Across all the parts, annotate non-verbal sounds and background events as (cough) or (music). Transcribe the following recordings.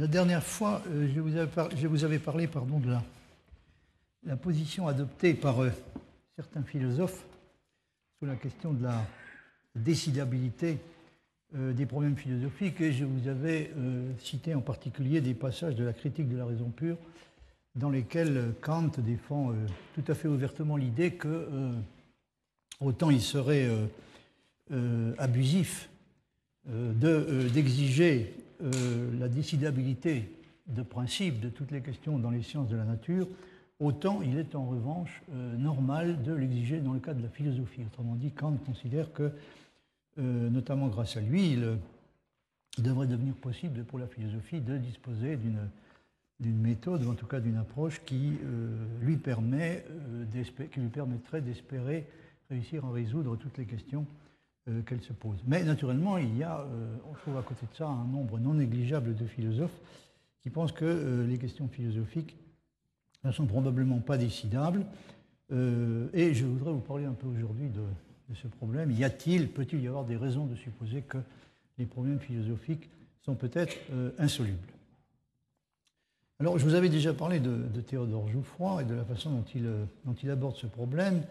La dernière fois, euh, je vous avais, parlé pardon, de la, position adoptée par euh, certains philosophes sur la question de la décidabilité euh, des problèmes philosophiques. Et je vous avais cité en particulier des passages de la critique de la raison pure dans lesquels Kant défend tout à fait ouvertement l'idée que autant il serait abusif de, d'exiger euh, la décidabilité de principe de toutes les questions dans les sciences de la nature, autant il est en revanche euh, normal de l'exiger dans le cas de la philosophie. Autrement dit, Kant considère que, euh, notamment grâce à lui, il, devrait devenir possible pour la philosophie de disposer d'une méthode, ou en tout cas d'une approche qui, lui qui lui permettrait d'espérer réussir à résoudre toutes les questions euh, qu'elle se pose. Mais naturellement, il y a, euh, on trouve à côté de ça, un nombre non négligeable de philosophes qui pensent que euh, les questions philosophiques ne sont probablement pas décidables. Euh, et je voudrais vous parler un peu aujourd'hui de, ce problème. Y a-t-il, peut-il y avoir des raisons de supposer que les problèmes philosophiques sont peut-être insolubles? Alors, je vous avais déjà parlé de, Théodore Jouffroy et de la façon dont il aborde ce problème.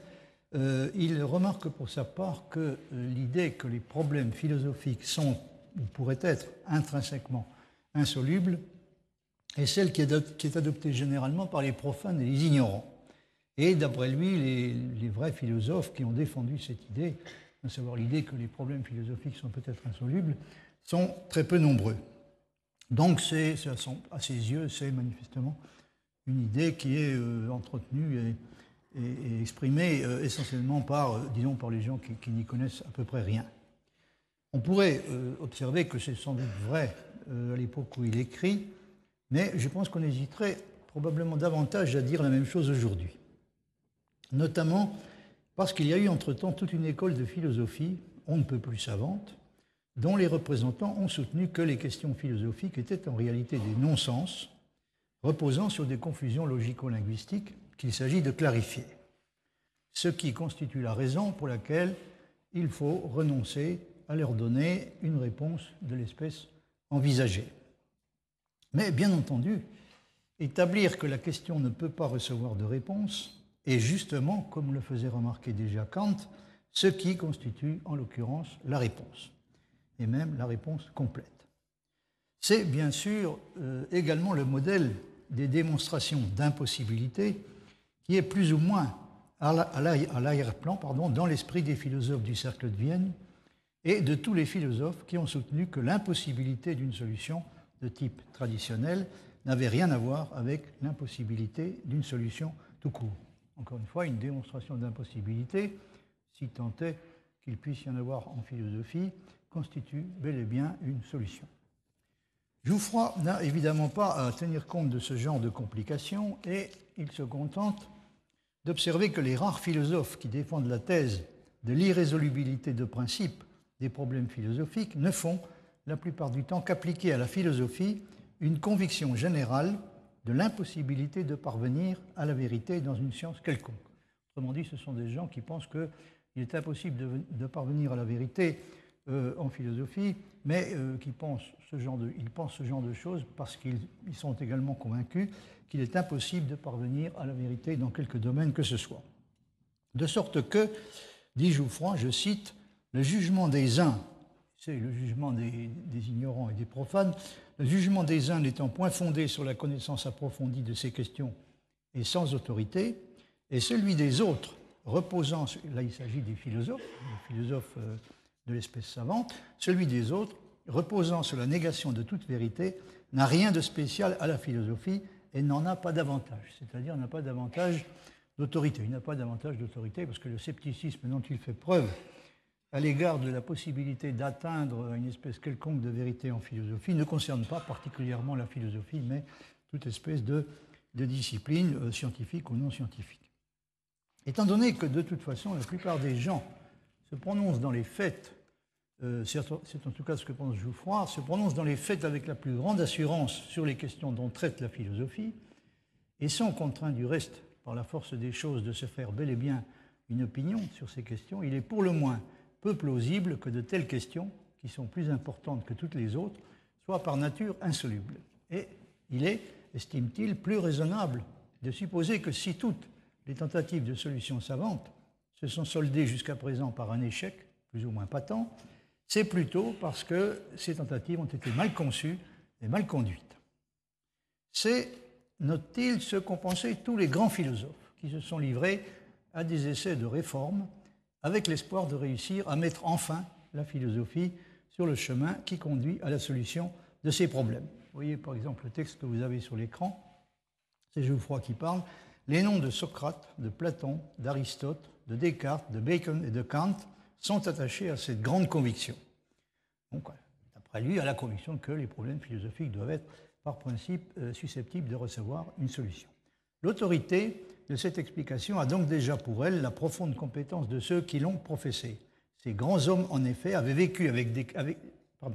Euh, il remarque pour sa part que l'idée que les problèmes philosophiques sont, ou pourraient être, intrinsèquement insolubles, est celle qui est, adoptée généralement par les profanes et les ignorants. Et d'après lui, les, vrais philosophes qui ont défendu cette idée, à savoir l'idée que les problèmes philosophiques sont peut-être insolubles, sont très peu nombreux. Donc, à ses yeux, c'est manifestement une idée qui est euh, entretenue et, et- et exprimée euh, essentiellement par, euh, disons, par les gens qui, qui n'y connaissent à peu près rien. On pourrait euh, observer que c'est sans doute vrai à l'époque où il écrit, mais je pense qu'on hésiterait probablement davantage à dire la même chose aujourd'hui. Notamment parce qu'il y a eu entre-temps toute une école de philosophie, on ne peut plus savante, dont les représentants ont soutenu que les questions philosophiques étaient en réalité des non-sens, reposant sur des confusions logico-linguistiques qu'il s'agit de clarifier. Ce qui constitue la raison pour laquelle il faut renoncer à leur donner une réponse de l'espèce envisagée. Mais bien entendu, établir que la question ne peut pas recevoir de réponse est justement, comme le faisait remarquer déjà Kant, ce qui constitue en l'occurrence la réponse, et même la réponse complète. C'est bien sûr euh, également le modèle des démonstrations d'impossibilité qui est plus ou moins à la- à l'arri- à l'arrière-plan pardon, dans l'esprit des philosophes du cercle de Vienne et de tous les philosophes qui ont soutenu que l'impossibilité d'une solution de type traditionnel n'avait rien à voir avec l'impossibilité d'une solution tout court. Encore une fois, une démonstration d'impossibilité, si tant est qu'il puisse y en avoir en philosophie, constitue bel et bien une solution. Jouffroy n'a évidemment pas à tenir compte de ce genre de complications et il se contente d'observer que les rares philosophes qui défendent la thèse de l'irrésolubilité de principe des problèmes philosophiques ne font la plupart du temps qu'appliquer à la philosophie une conviction générale de l'impossibilité de parvenir à la vérité dans une science quelconque. Autrement dit, ce sont des gens qui pensent qu'il est impossible de, parvenir à la vérité euh, en philosophie, mais euh, qui pensent ce genre de, choses parce qu'ils ils sont également convaincus qu'il est impossible de parvenir à la vérité dans quelque domaine que ce soit. De sorte que, dit Jouffroy, je cite, le jugement des uns, c'est le jugement des, ignorants et des profanes, le jugement des uns n'étant point fondé sur la connaissance approfondie de ces questions et sans autorité, et celui des autres reposant, là il s'agit des philosophes, des philosophes euh, de l'espèce savante, celui des autres reposant sur la négation de toute vérité n'a rien de spécial à la philosophie et n'en a pas davantage. C'est-à-dire n'a pas davantage d'autorité. Il n'a pas davantage d'autorité parce que le scepticisme dont il fait preuve à l'égard de la possibilité d'atteindre une espèce quelconque de vérité en philosophie ne concerne pas particulièrement la philosophie, mais toute espèce de, discipline euh, scientifique ou non scientifique. Étant donné que de toute façon la plupart des gens se prononcent dans les faits, euh, c'est en tout cas ce que pense Jouffroy, se prononcent dans les faits avec la plus grande assurance sur les questions dont traite la philosophie, et sont contraints du reste, par la force des choses, de se faire bel et bien une opinion sur ces questions, il est pour le moins peu plausible que de telles questions, qui sont plus importantes que toutes les autres, soient par nature insolubles. Et il est, estime-t-il, plus raisonnable de supposer que si toutes les tentatives de solution savante se sont soldées jusqu'à présent par un échec, plus ou moins patent, c'est plutôt parce que ces tentatives ont été mal conçues et mal conduites. C'est, note-t-il, ce qu'ont pensé tous les grands philosophes qui se sont livrés à des essais de réforme avec l'espoir de réussir à mettre enfin la philosophie sur le chemin qui conduit à la solution de ces problèmes. Vous voyez par exemple le texte que vous avez sur l'écran, c'est Geoffroy qui parle. Les noms de Socrate, de Platon, d'Aristote, de Descartes, de Bacon et de Kant sont attachés à cette grande conviction. Donc, d'après lui, à la conviction que les problèmes philosophiques doivent être, par principe, euh, susceptibles de recevoir une solution. L'autorité de cette explication a donc déjà pour elle la profonde compétence de ceux qui l'ont professée. Ces grands hommes, en effet, avaient vécu avec,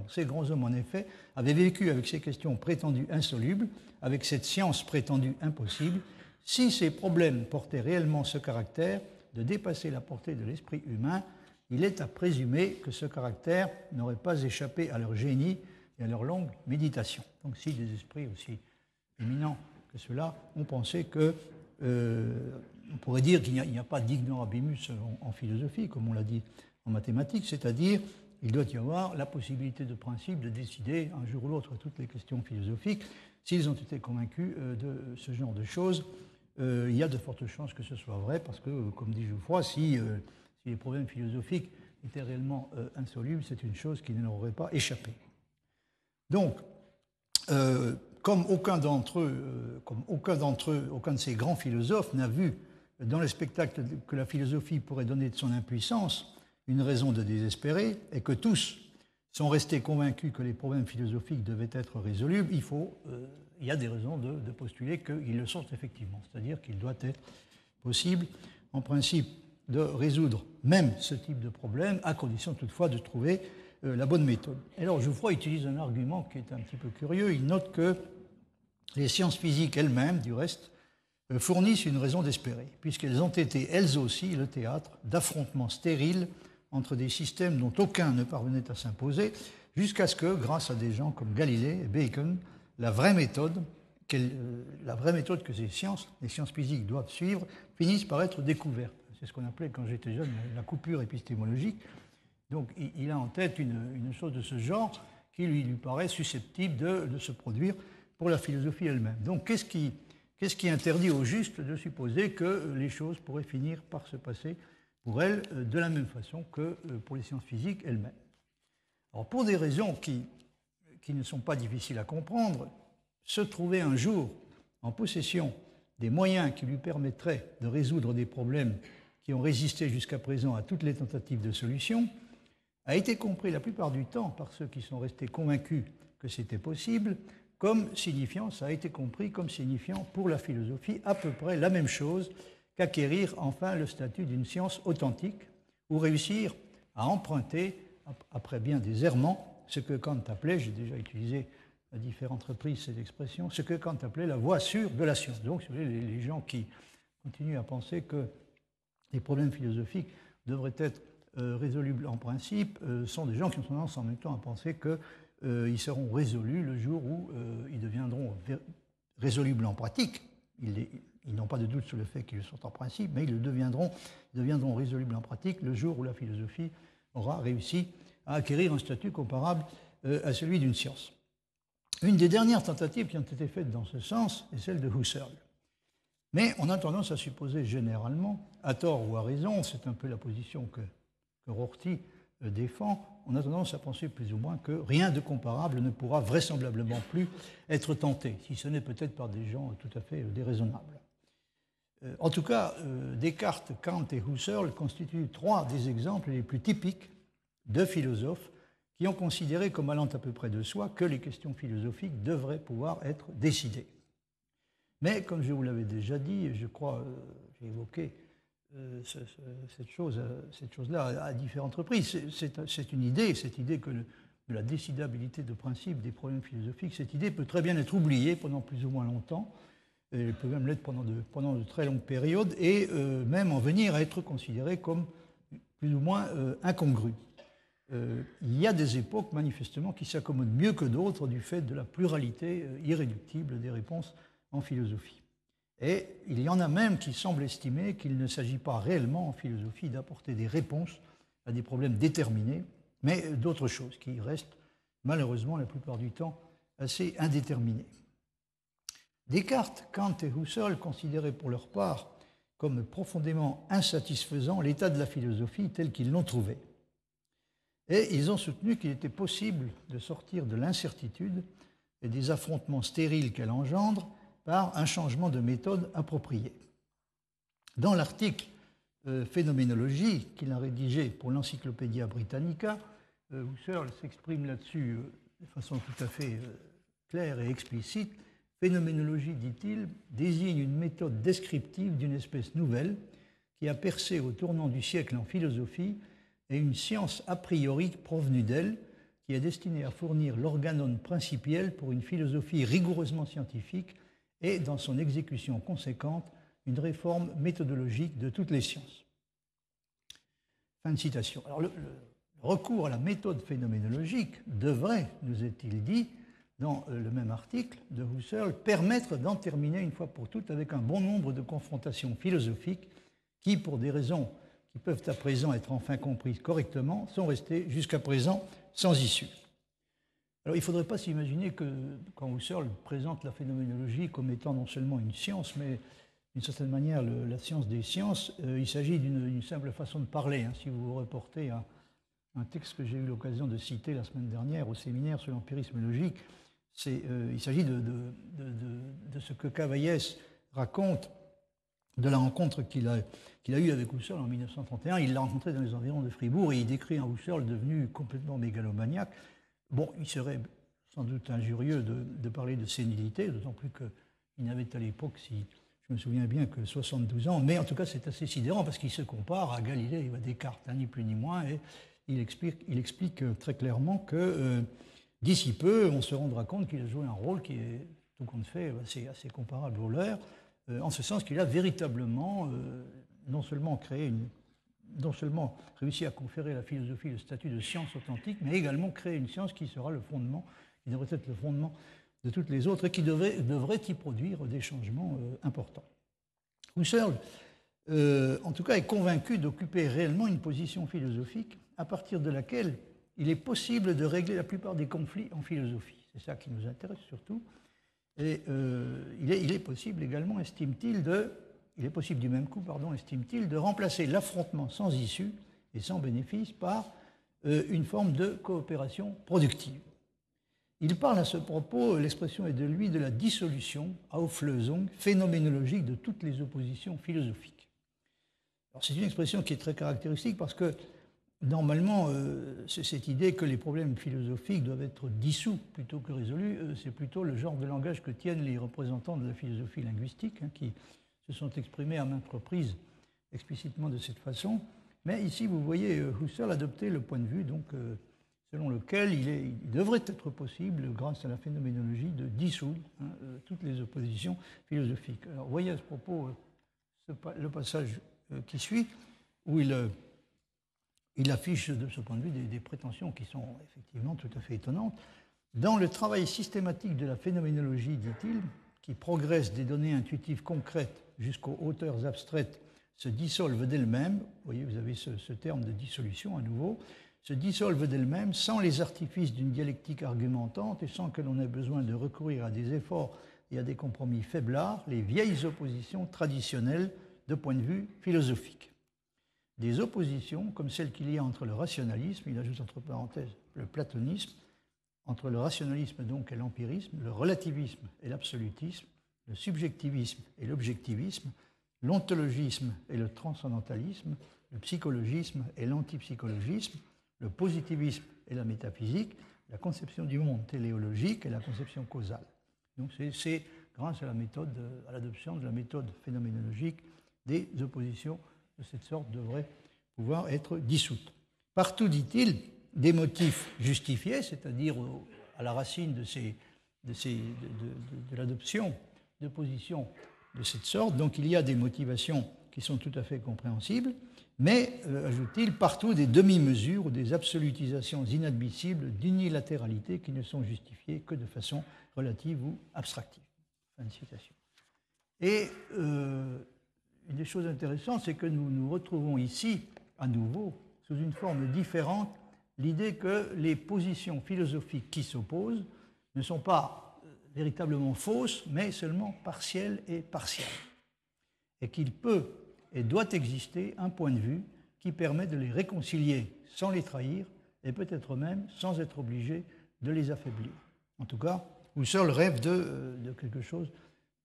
ces grands hommes, en effet, avaient vécu avec ces questions prétendues insolubles, avec cette science prétendue impossible. Si ces problèmes portaient réellement ce caractère de dépasser la portée de l'esprit humain, il est à présumer que ce caractère n'aurait pas échappé à leur génie et à leur longue méditation. Donc si des esprits aussi éminents que ceux-là ont pensé que, euh, on pourrait dire qu'il n'y a, pas d'ignorabimus en, philosophie, comme on l'a dit en mathématiques, c'est-à-dire il doit y avoir la possibilité de principe de décider un jour ou l'autre toutes les questions philosophiques. S'ils ont été convaincus euh, de ce genre de choses, euh, il y a de fortes chances que ce soit vrai, parce que, comme dit Geoffroy, si, si les problèmes philosophiques étaient réellement insolubles, c'est une chose qui ne leur aurait pas échappé. Donc, comme aucun d'entre eux, comme aucun d'entre eux, aucun de ces grands philosophes n'a vu dans le spectacle que la philosophie pourrait donner de son impuissance, une raison de désespérer et que tous sont restés convaincus que les problèmes philosophiques devaient être résolus, il, faut, euh, il y a des raisons de, postuler qu'ils le sont effectivement. C'est-à-dire qu'il doit être possible, en principe, de résoudre même ce type de problème, à condition toutefois de trouver euh, la bonne méthode. Alors Geoffroy utilise un argument qui est un petit peu curieux. Il note que les sciences physiques elles-mêmes, du reste, euh, fournissent une raison d'espérer, puisqu'elles ont été elles aussi le théâtre d'affrontements stériles entre des systèmes dont aucun ne parvenait à s'imposer, jusqu'à ce que, grâce à des gens comme Galilée et Bacon, la vraie méthode, euh, que ces sciences, les sciences physiques doivent suivre, finisse par être découverte. C'est ce qu'on appelait quand j'étais jeune la coupure épistémologique. Donc il a en tête une, chose de ce genre qui lui, paraît susceptible de, se produire pour la philosophie elle-même. Donc qu'est-ce qui, interdit au juste de supposer que les choses pourraient finir par se passer pour elle euh, de la même façon que euh, pour les sciences physiques elles-mêmes? Alors pour des raisons qui ne sont pas difficiles à comprendre, se trouver un jour en possession des moyens qui lui permettraient de résoudre des problèmes qui ont résisté jusqu'à présent à toutes les tentatives de solution, a été compris la plupart du temps par ceux qui sont restés convaincus que c'était possible, comme signifiant, ça a été compris comme signifiant pour la philosophie à peu près la même chose qu'acquérir enfin le statut d'une science authentique ou réussir à emprunter, après bien des errements, ce que Kant appelait, j'ai déjà utilisé à différentes reprises cette expression, ce que Kant appelait la voie sûre de la science. Donc, les gens qui continuent à penser que les problèmes philosophiques devraient être euh, résolubles en principe euh, sont des gens qui ont tendance en même temps à penser qu'ils euh, seront résolus le jour où ils deviendront résolubles en pratique. Ils, n'ont pas de doute sur le fait qu'ils sont en principe, mais ils le deviendront, deviendront résolubles en pratique le jour où la philosophie aura réussi à acquérir un statut comparable euh, à celui d'une science. Une des dernières tentatives qui ont été faites dans ce sens est celle de Husserl. Mais on a tendance à supposer généralement, à tort ou à raison, c'est un peu la position que, Rorty euh, défend, on a tendance à penser plus ou moins que rien de comparable ne pourra vraisemblablement plus être tenté, si ce n'est peut-être par des gens tout à fait euh, déraisonnables. Euh, en tout cas, Descartes, Kant et Husserl constituent trois des exemples les plus typiques de philosophes qui ont considéré comme allant à peu près de soi que les questions philosophiques devraient pouvoir être décidées. Mais comme je vous l'avais déjà dit, je crois, euh, j'ai évoqué cette chose-là cette chose à, différentes reprises, c'est une idée, cette idée que de la décidabilité de principe des problèmes philosophiques, cette idée peut très bien être oubliée pendant plus ou moins longtemps elle peut même l'être pendant de, très longues périodes, et euh, même en venir à être considérée comme plus ou moins euh, incongrue. euh, il y a des époques manifestement qui s'accommodent mieux que d'autres du fait de la pluralité euh, irréductible des réponses en philosophie. Et il y en a même qui semblent estimer qu'il ne s'agit pas réellement en philosophie d'apporter des réponses à des problèmes déterminés, mais d'autres choses qui restent malheureusement la plupart du temps assez indéterminées. Descartes, Kant et Husserl considéraient pour leur part comme profondément insatisfaisant l'état de la philosophie tel qu'ils l'ont trouvé. Et ils ont soutenu qu'il était possible de sortir de l'incertitude et des affrontements stériles qu'elle engendre par un changement de méthode approprié. Dans l'article euh, Phénoménologie qu'il a rédigé pour l'Encyclopédia Britannica, euh, Husserl s'exprime là-dessus euh, de façon tout à fait claire et explicite. Phénoménologie, dit-il, désigne une méthode descriptive d'une espèce nouvelle qui a percé au tournant du siècle en philosophie et une science a priori provenue d'elle qui est destinée à fournir l'organon principiel pour une philosophie rigoureusement scientifique et, dans son exécution conséquente, une réforme méthodologique de toutes les sciences. Fin de citation. Alors, le, recours à la méthode phénoménologique devrait, nous est-il dit, dans euh, le même article de Husserl, permettre d'en terminer une fois pour toutes avec un bon nombre de confrontations philosophiques qui, pour des raisons qui peuvent à présent être enfin comprises correctement, sont restées jusqu'à présent sans issue. Alors il ne faudrait pas s'imaginer que quand Husserl présente la phénoménologie comme étant non seulement une science, mais d'une certaine manière la science des sciences, euh, il s'agit d'une simple façon de parler. Hein. Si vous vous reportez à un texte que j'ai eu l'occasion de citer la semaine dernière au séminaire sur l'empirisme logique, euh, il s'agit de, ce que Cavaillès raconte de la rencontre qu'il a, qu'il a eue avec Husserl en 1931. Il l'a rencontré dans les environs de Fribourg et il décrit un Husserl devenu complètement mégalomaniaque. Bon, il serait sans doute injurieux de, parler de sénilité, d'autant plus qu'il n'avait à l'époque, si je me souviens bien, que 72 ans. Mais en tout cas, c'est assez sidérant parce qu'il se compare à Galilée à Descartes, hein, ni plus ni moins. Et il explique, il explique très clairement que euh, d'ici peu, on se rendra compte qu'il a joué un rôle qui est, tout compte fait, assez, assez comparable au leur, euh, en ce sens qu'il a véritablement euh, non seulement créé une non seulement réussi à conférer à la philosophie le statut de science authentique, mais également créer une science qui sera le fondement, qui devrait être le fondement de toutes les autres et qui devrait, devrait y produire des changements euh, importants. Husserl, euh, en tout cas, est convaincu d'occuper réellement une position philosophique à partir de laquelle il est possible de régler la plupart des conflits en philosophie. C'est ça qui nous intéresse surtout. Et euh, il, est, il, est, possible également, estime-t-il, de il est possible du même coup, pardon, estime-t-il, de remplacer l'affrontement sans issue et sans bénéfice par euh, une forme de coopération productive. Il parle à ce propos, l'expression est de lui, de la dissolution, Auflösung, phénoménologique de toutes les oppositions philosophiques. c'est une expression qui est très caractéristique parce que normalement, euh, c'est cette idée que les problèmes philosophiques doivent être dissous plutôt que résolus. Euh, c'est plutôt le genre de langage que tiennent les représentants de la philosophie linguistique, hein, qui se sont exprimés à maintes reprises explicitement de cette façon. Mais ici, vous voyez euh, Husserl adopter le point de vue donc, euh, selon lequel il, est, il, devrait être possible, grâce à la phénoménologie, de dissoudre hein, euh, toutes les oppositions philosophiques. Alors, voyez à ce propos le passage qui suit, où il, il, affiche de ce point de vue des, prétentions qui sont effectivement tout à fait étonnantes. Dans le travail systématique de la phénoménologie, dit-il, qui progresse des données intuitives concrètes jusqu'aux hauteurs abstraites se dissolvent d'elles-mêmes, vous voyez, vous avez ce, terme de dissolution à nouveau, se dissolvent d'elles-mêmes sans les artifices d'une dialectique argumentante et sans que l'on ait besoin de recourir à des efforts et à des compromis faiblards, les vieilles oppositions traditionnelles de point de vue philosophique. Des oppositions comme celles qu'il y a entre le rationalisme, il ajoute entre parenthèses le platonisme, entre le rationalisme donc et l'empirisme, le relativisme et l'absolutisme, le subjectivisme et l'objectivisme, l'ontologisme et le transcendantalisme, le psychologisme et l'antipsychologisme, le positivisme et la métaphysique, la conception du monde téléologique et la conception causale. Donc c'est grâce à la méthode, à l'adoption de la méthode phénoménologique, des oppositions de cette sorte devraient pouvoir être dissoutes. Partout, dit-il, des motifs justifiés, c'est-à-dire à la racine de, l'adoption de positions de cette sorte. Donc il y a des motivations qui sont tout à fait compréhensibles, mais, euh, ajoute-t-il, partout des demi-mesures ou des absolutisations inadmissibles d'unilatéralité qui ne sont justifiées que de façon relative ou abstractive. Fin de citation. Et euh, une des choses intéressantes, c'est que nous nous retrouvons ici, à nouveau, sous une forme différente, l'idée que les positions philosophiques qui s'opposent ne sont pas véritablement fausses, mais seulement partielles et partielles. Et qu'il peut et doit exister un point de vue qui permet de les réconcilier sans les trahir et peut-être même sans être obligé de les affaiblir. En tout cas, Husserl rêve de, euh, quelque chose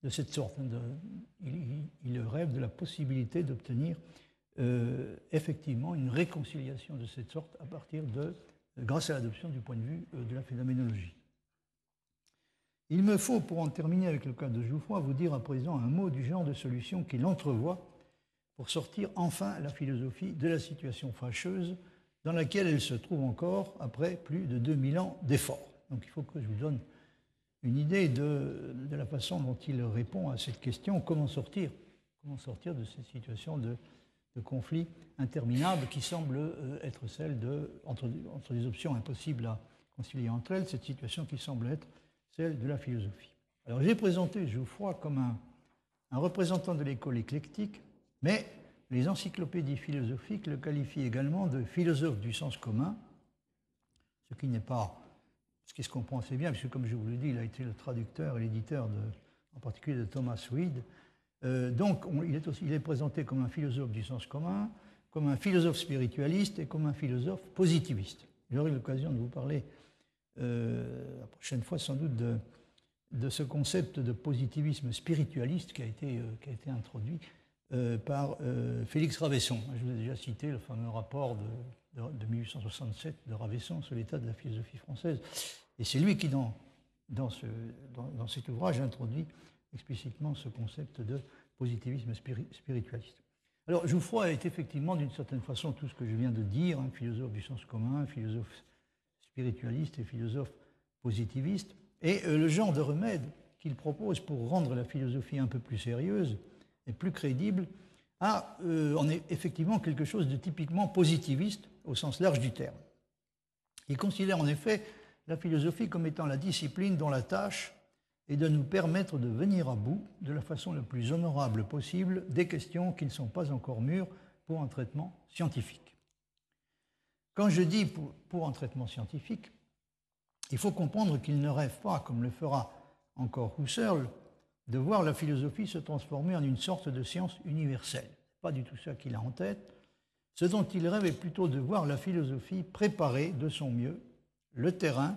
de cette sorte. il, rêve de la possibilité d'obtenir euh, effectivement une réconciliation de cette sorte à partir de, grâce à l'adoption du point de vue euh, de la phénoménologie. Il me faut, pour en terminer avec le cas de Jouffroy, vous dire à présent un mot du genre de solution qu'il entrevoit pour sortir enfin la philosophie de la situation fâcheuse dans laquelle elle se trouve encore après plus de 2000 ans d'efforts. Donc il faut que je vous donne une idée de, la façon dont il répond à cette question, comment sortir, de cette situation de, conflit interminable qui semble euh, être celle de, entre, entre des options impossibles à concilier entre elles, cette situation qui semble être celle de la philosophie. Alors j'ai présenté Geoffroy comme un, représentant de l'école éclectique mais les encyclopédies philosophiques le qualifient également de philosophe du sens commun, ce qui n'est pas ce qui se comprend assez bien, puisque comme je vous l'ai dit, il a été le traducteur et l'éditeur en particulier de Thomas Reid. Euh, donc il, est présenté comme un philosophe du sens commun, comme un philosophe spiritualiste et comme un philosophe positiviste. J'aurai l'occasion de vous parler la prochaine fois sans doute de, ce concept de positivisme spiritualiste qui a été, euh, qui a été introduit euh, par euh, Félix Ravesson. Je vous ai déjà cité le fameux rapport de, 1867 de Ravesson sur l'état de la philosophie française. Et c'est lui qui, dans, dans, ce, dans, cet ouvrage, introduit explicitement ce concept de positivisme spiritualiste. Alors, Jouffroy est effectivement, d'une certaine façon, tout ce que je viens de dire, un philosophe du sens commun, un philosophe spiritualiste et philosophe positiviste. Et euh, le genre de remède qu'il propose pour rendre la philosophie un peu plus sérieuse, plus crédible, a euh, en est effectivement quelque chose de typiquement positiviste au sens large du terme. Il considère en effet la philosophie comme étant la discipline dont la tâche est de nous permettre de venir à bout de la façon la plus honorable possible des questions qui ne sont pas encore mûres pour un traitement scientifique. Quand je dis pour, un traitement scientifique, il faut comprendre qu'il ne rêve pas, comme le fera encore Husserl, de voir la philosophie se transformer en une sorte de science universelle. Pas du tout ça qu'il a en tête. Ce dont il rêve est plutôt de voir la philosophie préparer de son mieux le terrain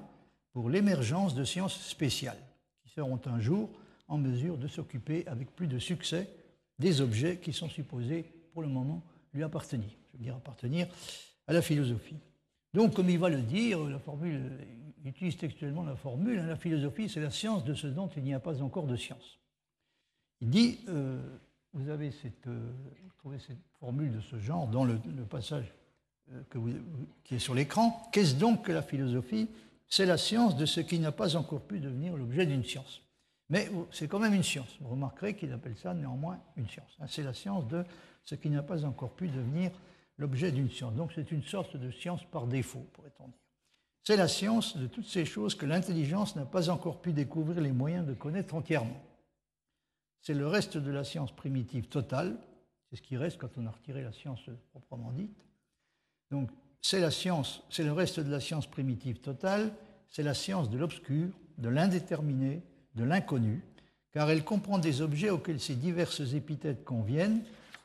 pour l'émergence de sciences spéciales, qui seront un jour en mesure de s'occuper avec plus de succès des objets qui sont supposés pour le moment lui appartenir. Je veux dire appartenir à la philosophie. Donc, comme il va le dire, la formule, il utilise textuellement la formule, hein, la philosophie, c'est la science de ce dont il n'y a pas encore de science. Il dit, euh, vous avez cette, euh, cette formule de ce genre dans le, passage euh, qui est sur l'écran. Qu'est-ce donc que la philosophie? C'est la science de ce qui n'a pas encore pu devenir l'objet d'une science. Mais c'est quand même une science. Vous remarquerez qu'il appelle ça néanmoins une science. Hein. C'est la science de ce qui n'a pas encore pu devenir l'objet d'une science. Donc c'est une sorte de science par défaut, pourrait-on dire. C'est la science de toutes ces choses que l'intelligence n'a pas encore pu découvrir les moyens de connaître entièrement c'est le reste de la science primitive totale, c'est ce qui reste quand on a retiré la science proprement dite. Donc c'est la science, c'est le reste de la science primitive totale, c'est la science de l'obscur, de l'indéterminé, de l'inconnu, car elle comprend des objets auxquels ces diverses épithètes conviennent,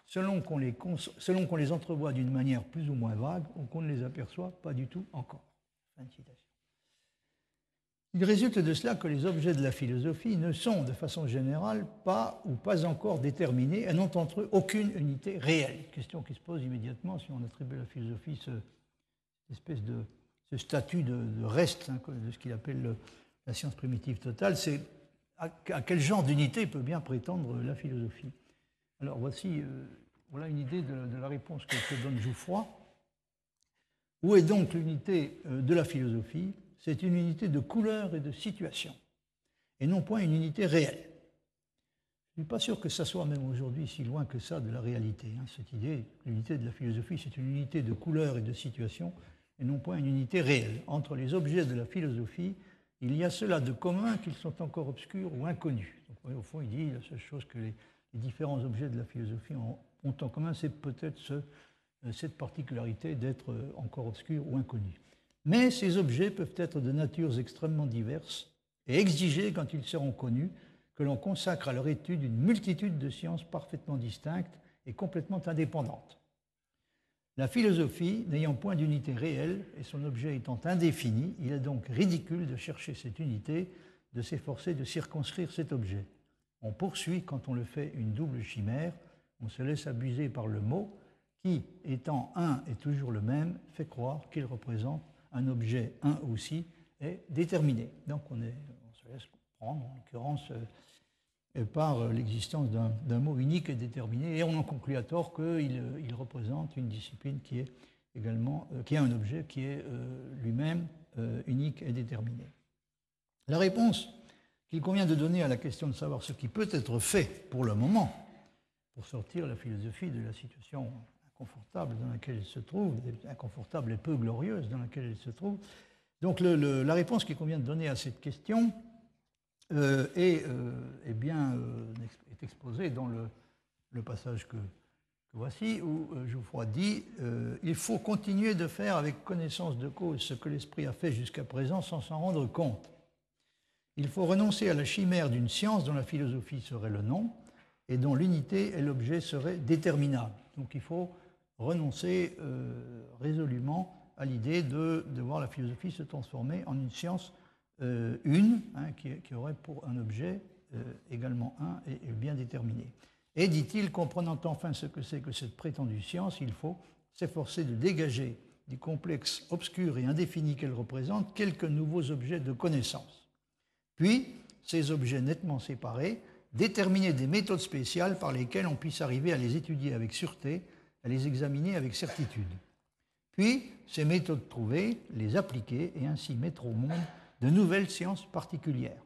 selon qu'on les, entrevoit d'une manière plus ou moins vague ou qu'on ne les aperçoit pas du tout encore. Fin de citation. Il résulte de cela que les objets de la philosophie ne sont, de façon générale, pas ou pas encore déterminés et n'ont entre eux aucune unité réelle. Question qui se pose immédiatement si on attribue à la philosophie ce statut de, reste hein, de ce qu'il appelle la science primitive totale, c'est à, quel genre d'unité peut bien prétendre la philosophie? Alors voici euh, voilà une idée de, la réponse que, donne Jouffroy. Où est donc l'unité euh, de la philosophie? C'est une unité de couleur et de situation, et non point une unité réelle. Je ne suis pas sûr que ça soit même aujourd'hui si loin que ça de la réalité. Hein, cette idée, l'unité de la philosophie, c'est une unité de couleur et de situation, et non point une unité réelle. Entre les objets de la philosophie, il y a cela de commun qu'ils sont encore obscurs ou inconnus. Au fond, il dit la seule chose que les, différents objets de la philosophie ont, en commun, c'est peut-être euh, cette particularité d'être euh, encore obscurs ou inconnus. Mais ces objets peuvent être de natures extrêmement diverses et exiger, quand ils seront connus, que l'on consacre à leur étude une multitude de sciences parfaitement distinctes et complètement indépendantes. La philosophie n'ayant point d'unité réelle et son objet étant indéfini, il est donc ridicule de chercher cette unité, de s'efforcer de circonscrire cet objet. On poursuit, quand on le fait, une double chimère, on se laisse abuser par le mot qui, étant un et toujours le même, fait croire qu'il représente un objet un aussi et déterminé. Donc on, est, on se laisse prendre, en l'occurrence, euh, par euh, l'existence d'un mot unique et déterminé, et on en conclut à tort qu'il il représente une discipline qui est également, euh, qui a un objet qui est euh, lui-même unique et déterminé. La réponse qu'il convient de donner à la question de savoir ce qui peut être fait pour le moment pour sortir la philosophie de la situation inconfortable dans laquelle elle se trouve, inconfortable et peu glorieuse dans laquelle elle se trouve. Donc la réponse qu'il convient de donner à cette question, euh, euh, eh bien, euh, est exposé dans le, passage que, voici, où Jouffroy dit Il faut continuer de faire avec connaissance de cause ce que l'esprit a fait jusqu'à présent sans s'en rendre compte. Il faut renoncer à la chimère d'une science dont la philosophie serait le nom et dont l'unité et l'objet seraient déterminables. Donc il faut renoncer résolument à l'idée de, voir la philosophie se transformer en une science euh, une, hein, qui, aurait pour un objet euh, également un et, bien déterminé. Et dit-il, comprenant enfin ce que c'est que cette prétendue science, il faut s'efforcer de dégager du complexe obscur et indéfini qu'elle représente quelques nouveaux objets de connaissance. Puis, ces objets nettement séparés, déterminer des méthodes spéciales par lesquelles on puisse arriver à les étudier avec sûreté, à les examiner avec certitude. Puis, ces méthodes trouvées, les appliquer et ainsi mettre au monde de nouvelles sciences particulières.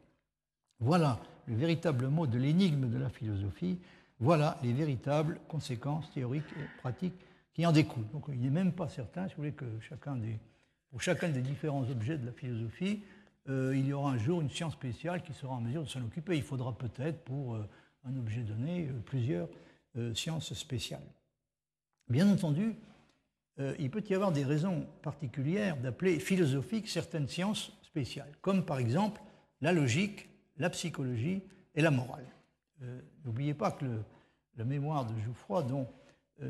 Voilà le véritable mot de l'énigme de la philosophie, voilà les véritables conséquences théoriques et pratiques qui en découlent. Donc il n'est même pas certain, si vous voulez, que chacun des, pour chacun des différents objets de la philosophie, euh, il y aura un jour une science spéciale qui sera en mesure de s'en occuper. Il faudra peut-être pour euh, un objet donné euh, plusieurs sciences spéciales. Bien entendu, il peut y avoir des raisons particulières d'appeler philosophiques certaines sciences comme par exemple la logique, la psychologie et la morale. N'oubliez pas que le, mémoire de Jouffroy, dont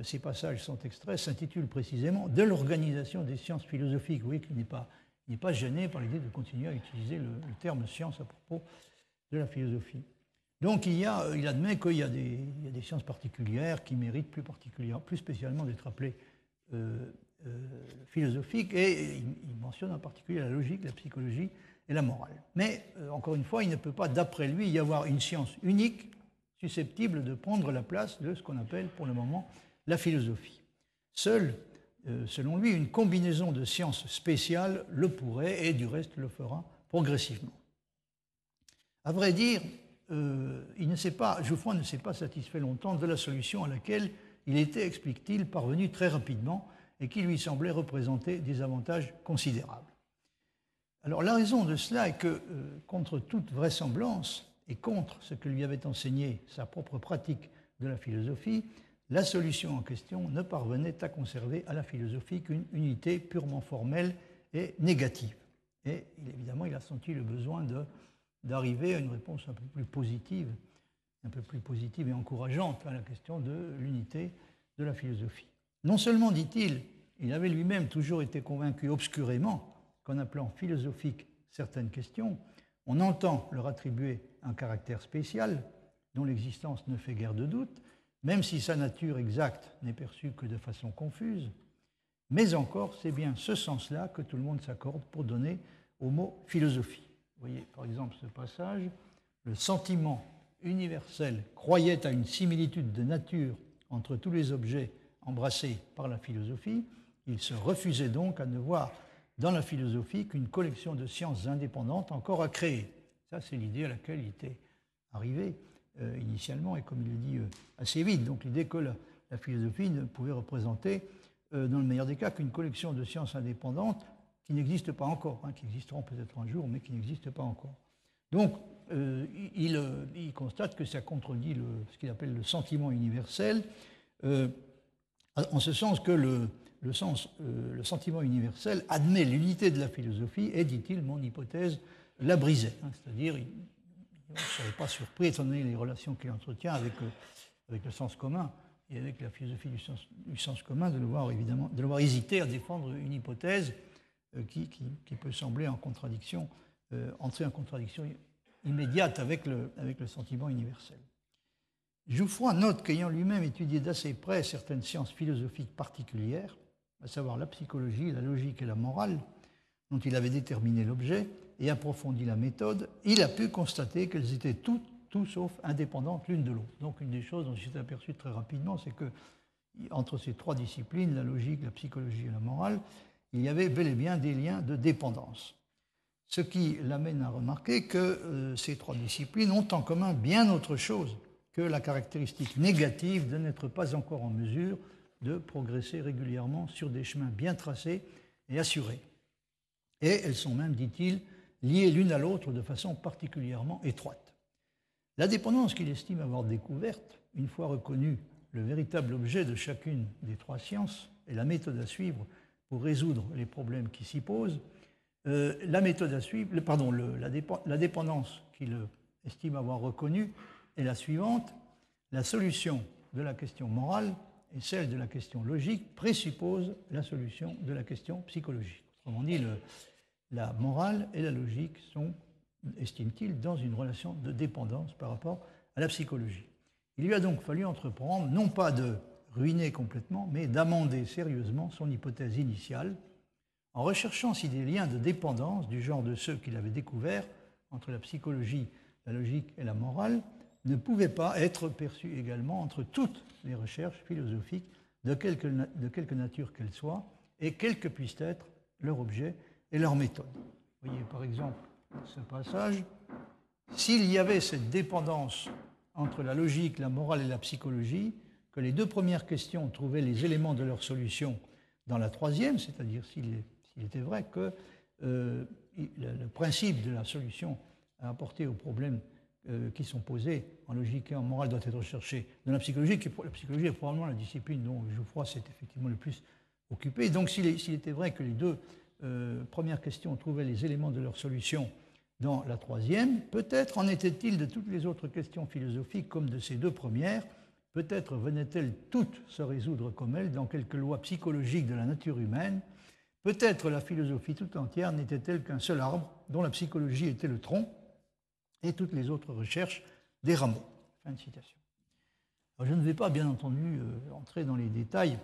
ces passages sont extraits, s'intitule précisément De l'organisation des sciences philosophiques. Vous voyez qu'il n'est pas, pas, gêné par l'idée de continuer à utiliser le, terme science à propos de la philosophie. Donc il, y a, il admet qu'il y, a des sciences particulières qui méritent plus, particulièrement, plus spécialement d'être appelées euh, euh, philosophique et il mentionne en particulier la logique, la psychologie et la morale. Mais, euh, encore une fois, il ne peut pas, d'après lui, y avoir une science unique susceptible de prendre la place de ce qu'on appelle pour le moment la philosophie. Seule, euh, selon lui, une combinaison de sciences spéciales le pourrait et du reste le fera progressivement. À vrai dire, il ne s'est pas, Geoffroy ne s'est pas satisfait longtemps de la solution à laquelle il était, explique-t-il, parvenu très rapidement et qui lui semblait représenter des avantages considérables. Alors la raison de cela est que, euh, contre toute vraisemblance et contre ce que lui avait enseigné sa propre pratique de la philosophie, la solution en question ne parvenait à conserver à la philosophie qu'une unité purement formelle et négative. Et évidemment, il a senti le besoin d'arriver à une réponse un peu plus positive, un peu plus positive et encourageante à la question de l'unité de la philosophie. Non seulement, dit-il, il avait lui-même toujours été convaincu obscurément qu'en appelant philosophique certaines questions, on entend leur attribuer un caractère spécial dont l'existence ne fait guère de doute, même si sa nature exacte n'est perçue que de façon confuse. Mais encore, c'est bien ce sens-là que tout le monde s'accorde pour donner au mot philosophie. Vous voyez par exemple ce passage, le sentiment universel croyait à une similitude de nature entre tous les objets embrassé par la philosophie, il se refusait donc à ne voir dans la philosophie qu'une collection de sciences indépendantes encore à créer. Ça, c'est l'idée à laquelle il était arrivé initialement, et comme il le dit assez vite. Donc l'idée que la, philosophie ne pouvait représenter, dans le meilleur des cas, qu'une collection de sciences indépendantes qui n'existent pas encore, hein, qui existeront peut-être un jour, mais qui n'existent pas encore. Donc il, constate que ça contredit ce qu'il appelle le sentiment universel, en ce sens que le, euh, sentiment universel admet l'unité de la philosophie et, dit-il, mon hypothèse la brisait. Hein. C'est-à-dire, ne serait pas surpris, étant donné les relations qu'il entretient avec, euh, le sens commun et avec la philosophie du sens, commun, de le, voir, hésiter à défendre une hypothèse euh, qui, peut sembler en contradiction, entrer en contradiction immédiate avec le, avec le sentiment universel. Jouffroy note qu'ayant lui-même étudié d'assez près certaines sciences philosophiques particulières, à savoir la psychologie, la logique et la morale, dont il avait déterminé l'objet et approfondi la méthode, il a pu constater qu'elles étaient toutes, tout sauf indépendantes l'une de l'autre. Donc une des choses dont s'est aperçu très rapidement, c'est que entre ces trois disciplines, la logique, la psychologie et la morale, il y avait bel et bien des liens de dépendance. Ce qui l'amène à remarquer que euh, ces trois disciplines ont en commun bien autre chose que la caractéristique négative de n'être pas encore en mesure de progresser régulièrement sur des chemins bien tracés et assurés. Et elles sont même, dit-il, liées l'une à l'autre de façon particulièrement étroite. La dépendance qu'il estime avoir découverte, une fois reconnu le véritable objet de chacune des trois sciences et la méthode à suivre pour résoudre les problèmes qui s'y posent, euh, la méthode à suivre, pardon, la, dépendance qu'il estime avoir reconnue est la suivante. La solution de la question morale et celle de la question logique présuppose la solution de la question psychologique. Autrement dit, la morale et la logique sont, estime-t-il, dans une relation de dépendance par rapport à la psychologie. Il lui a donc fallu entreprendre, non pas de ruiner complètement, mais d'amender sérieusement son hypothèse initiale, en recherchant si des liens de dépendance du genre de ceux qu'il avait découverts entre la psychologie, la logique et la morale ne pouvait pas être perçu également entre toutes les recherches philosophiques, de quelque, de quelque nature qu'elles soient, et quels que puissent être leur objet et leur méthode. Vous voyez par exemple ce passage, s'il y avait cette dépendance entre la logique, la morale et la psychologie, que les deux premières questions trouvaient les éléments de leur solution dans la troisième, c'est-à-dire s'il était vrai que euh, le, principe de la solution à apporter au problème euh, qui sont posées en logique et en morale doivent être recherchées dans la psychologie. Qui, la psychologie est probablement la discipline dont Geoffroy s'est effectivement le plus occupé. donc, s'il était vrai que les deux euh, premières questions trouvaient les éléments de leur solution dans la troisième, peut-être en était-il de toutes les autres questions philosophiques comme de ces deux premières, peut-être venaient-elles toutes se résoudre comme elles dans quelques lois psychologiques de la nature humaine, peut-être la philosophie tout entière n'était-elle qu'un seul arbre dont la psychologie était le tronc, et toutes les autres recherches des rameaux. Fin de citation. je ne vais pas, bien entendu, euh, entrer dans les détails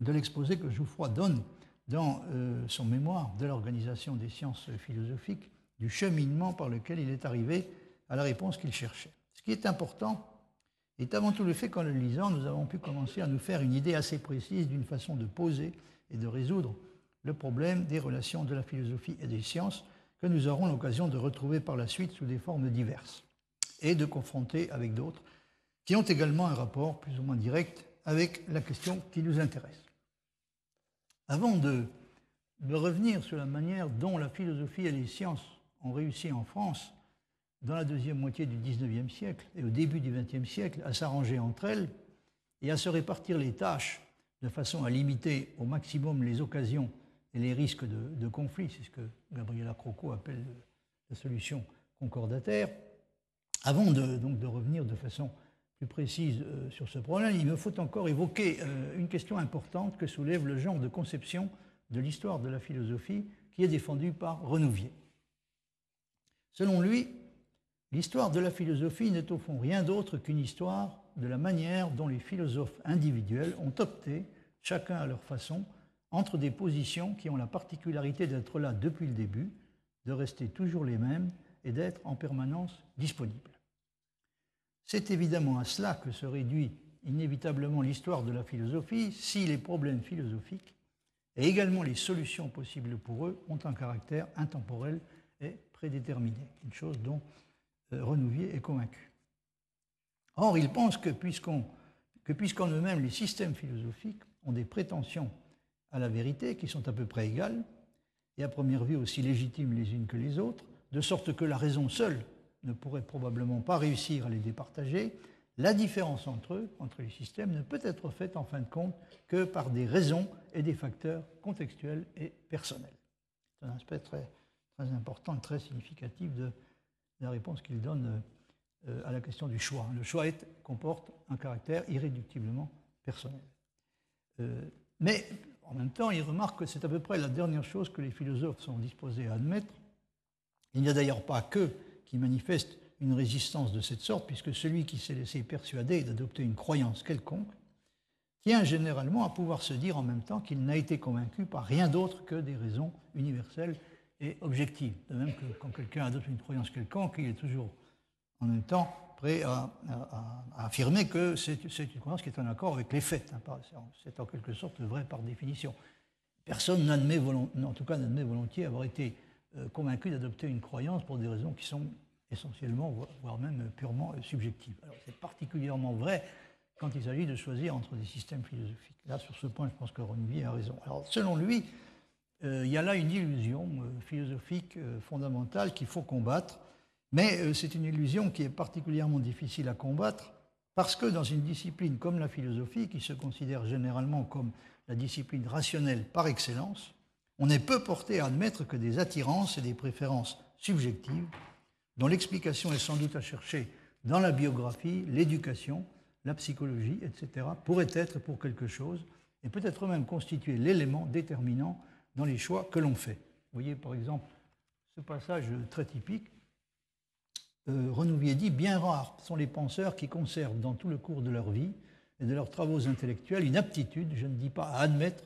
de l'exposé que Jouffroy donne dans euh, son mémoire de l'organisation des sciences philosophiques, du cheminement par lequel il est arrivé à la réponse qu'il cherchait. Ce qui est important est avant tout le fait qu'en le lisant, nous avons pu commencer à nous faire une idée assez précise d'une façon de poser et de résoudre le problème des relations de la philosophie et des sciences que nous aurons l'occasion de retrouver par la suite sous des formes diverses et de confronter avec d'autres qui ont également un rapport plus ou moins direct avec la question qui nous intéresse. Avant de, revenir sur la manière dont la philosophie et les sciences ont réussi en France dans la deuxième moitié du XIXe siècle et au début du XXe siècle à s'arranger entre elles et à se répartir les tâches de façon à limiter au maximum les occasions et les risques de, conflit, c'est ce que Gabriela Croco appelle la solution concordataire. Avant de, donc, de revenir de façon plus précise euh, sur ce problème, il me faut encore évoquer euh, une question importante que soulève le genre de conception de l'histoire de la philosophie qui est défendue par Renouvier. Selon lui, l'histoire de la philosophie n'est au fond rien d'autre qu'une histoire de la manière dont les philosophes individuels ont opté, chacun à leur façon, entre des positions qui ont la particularité d'être là depuis le début, de rester toujours les mêmes et d'être en permanence disponibles. C'est évidemment à cela que se réduit inévitablement l'histoire de la philosophie si les problèmes philosophiques et également les solutions possibles pour eux ont un caractère intemporel et prédéterminé, une chose dont euh, Renouvier est convaincu. Or, il pense que puisqu'en eux-mêmes les systèmes philosophiques ont des prétentions à la vérité qui sont à peu près égales, et à première vue aussi légitimes les unes que les autres, de sorte que la raison seule ne pourrait probablement pas réussir à les départager, la différence entre eux, entre les systèmes, ne peut être faite en fin de compte que par des raisons et des facteurs contextuels et personnels. C'est un aspect très, très important très significatif de la réponse qu'il donne euh, à la question du choix. Le choix comporte un caractère irréductiblement personnel. Euh, mais en même temps, il remarque que c'est à peu près la dernière chose que les philosophes sont disposés à admettre. Il n'y a d'ailleurs pas que qui manifestent une résistance de cette sorte, puisque celui qui s'est laissé persuader d'adopter une croyance quelconque tient généralement à pouvoir se dire en même temps qu'il n'a été convaincu par rien d'autre que des raisons universelles et objectives. De même que quand quelqu'un adopte une croyance quelconque, il est toujours en même temps prêt à, affirmer que c'est une croyance qui est en accord avec les faits. Hein, c'est en quelque sorte vrai par définition. Personne n'admet, en tout cas n'admet volontiers avoir été euh, convaincu d'adopter une croyance pour des raisons qui sont essentiellement, voire même purement euh, subjectives. C'est particulièrement vrai quand il s'agit de choisir entre des systèmes philosophiques. Là, sur ce point, je pense que Ronvier a raison. Alors, selon lui, euh, il y a là une illusion philosophique fondamentale qu'il faut combattre, mais c'est une illusion qui est particulièrement difficile à combattre parce que dans une discipline comme la philosophie, qui se considère généralement comme la discipline rationnelle par excellence, on est peu porté à admettre que des attirances et des préférences subjectives, dont l'explication est sans doute à chercher dans la biographie, l'éducation, la psychologie, etc., pourraient être pour quelque chose et peut-être même constituer l'élément déterminant dans les choix que l'on fait. Vous voyez par exemple ce passage très typique. Euh, Renouvier dit Bien rares sont les penseurs qui conservent dans tout le cours de leur vie et de leurs travaux intellectuels une aptitude, je ne dis pas à admettre,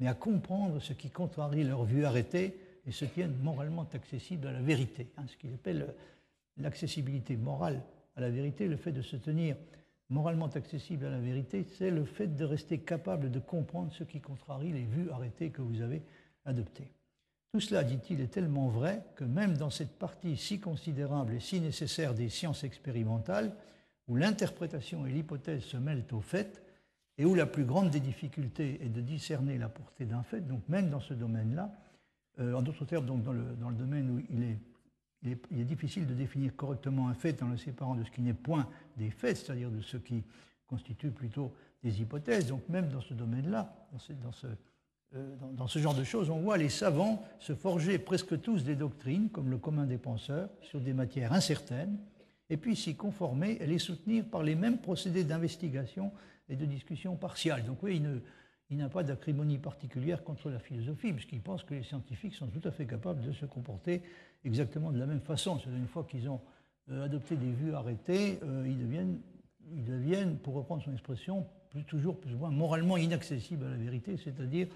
mais à comprendre ce qui contrarie leur vue arrêtée et se tiennent moralement accessibles à la vérité. Hein, ce qu'il appelle l'accessibilité morale à la vérité, le fait de se tenir moralement accessible à la vérité, c'est le fait de rester capable de comprendre ce qui contrarie les vues arrêtées que vous avez adoptées. Tout cela, dit-il, est tellement vrai que même dans cette partie si considérable et si nécessaire des sciences expérimentales, où l'interprétation et l'hypothèse se mêlent au fait, et où la plus grande des difficultés est de discerner la portée d'un fait, donc même dans ce domaine-là, euh, en d'autres termes, donc dans le, dans le domaine où il est, il est, difficile de définir correctement un fait en le séparant de ce qui n'est point des faits, c'est-à-dire de ce qui constitue plutôt des hypothèses. Donc même dans ce domaine-là, dans dans, ce, euh, dans ce, genre de choses, on voit les savants se forger presque tous des doctrines, comme le commun des penseurs, sur des matières incertaines, et puis s'y conformer et les soutenir par les mêmes procédés d'investigation et de discussion partiale. Donc oui, il, n'a pas d'acrimonie particulière contre la philosophie, puisqu'il pense que les scientifiques sont tout à fait capables de se comporter exactement de la même façon. C'est-à-dire une fois qu'ils ont euh, adopté des vues arrêtées, euh, ils, deviennent, pour reprendre son expression, toujours plus ou moins moralement inaccessibles à la vérité, c'est-à-dire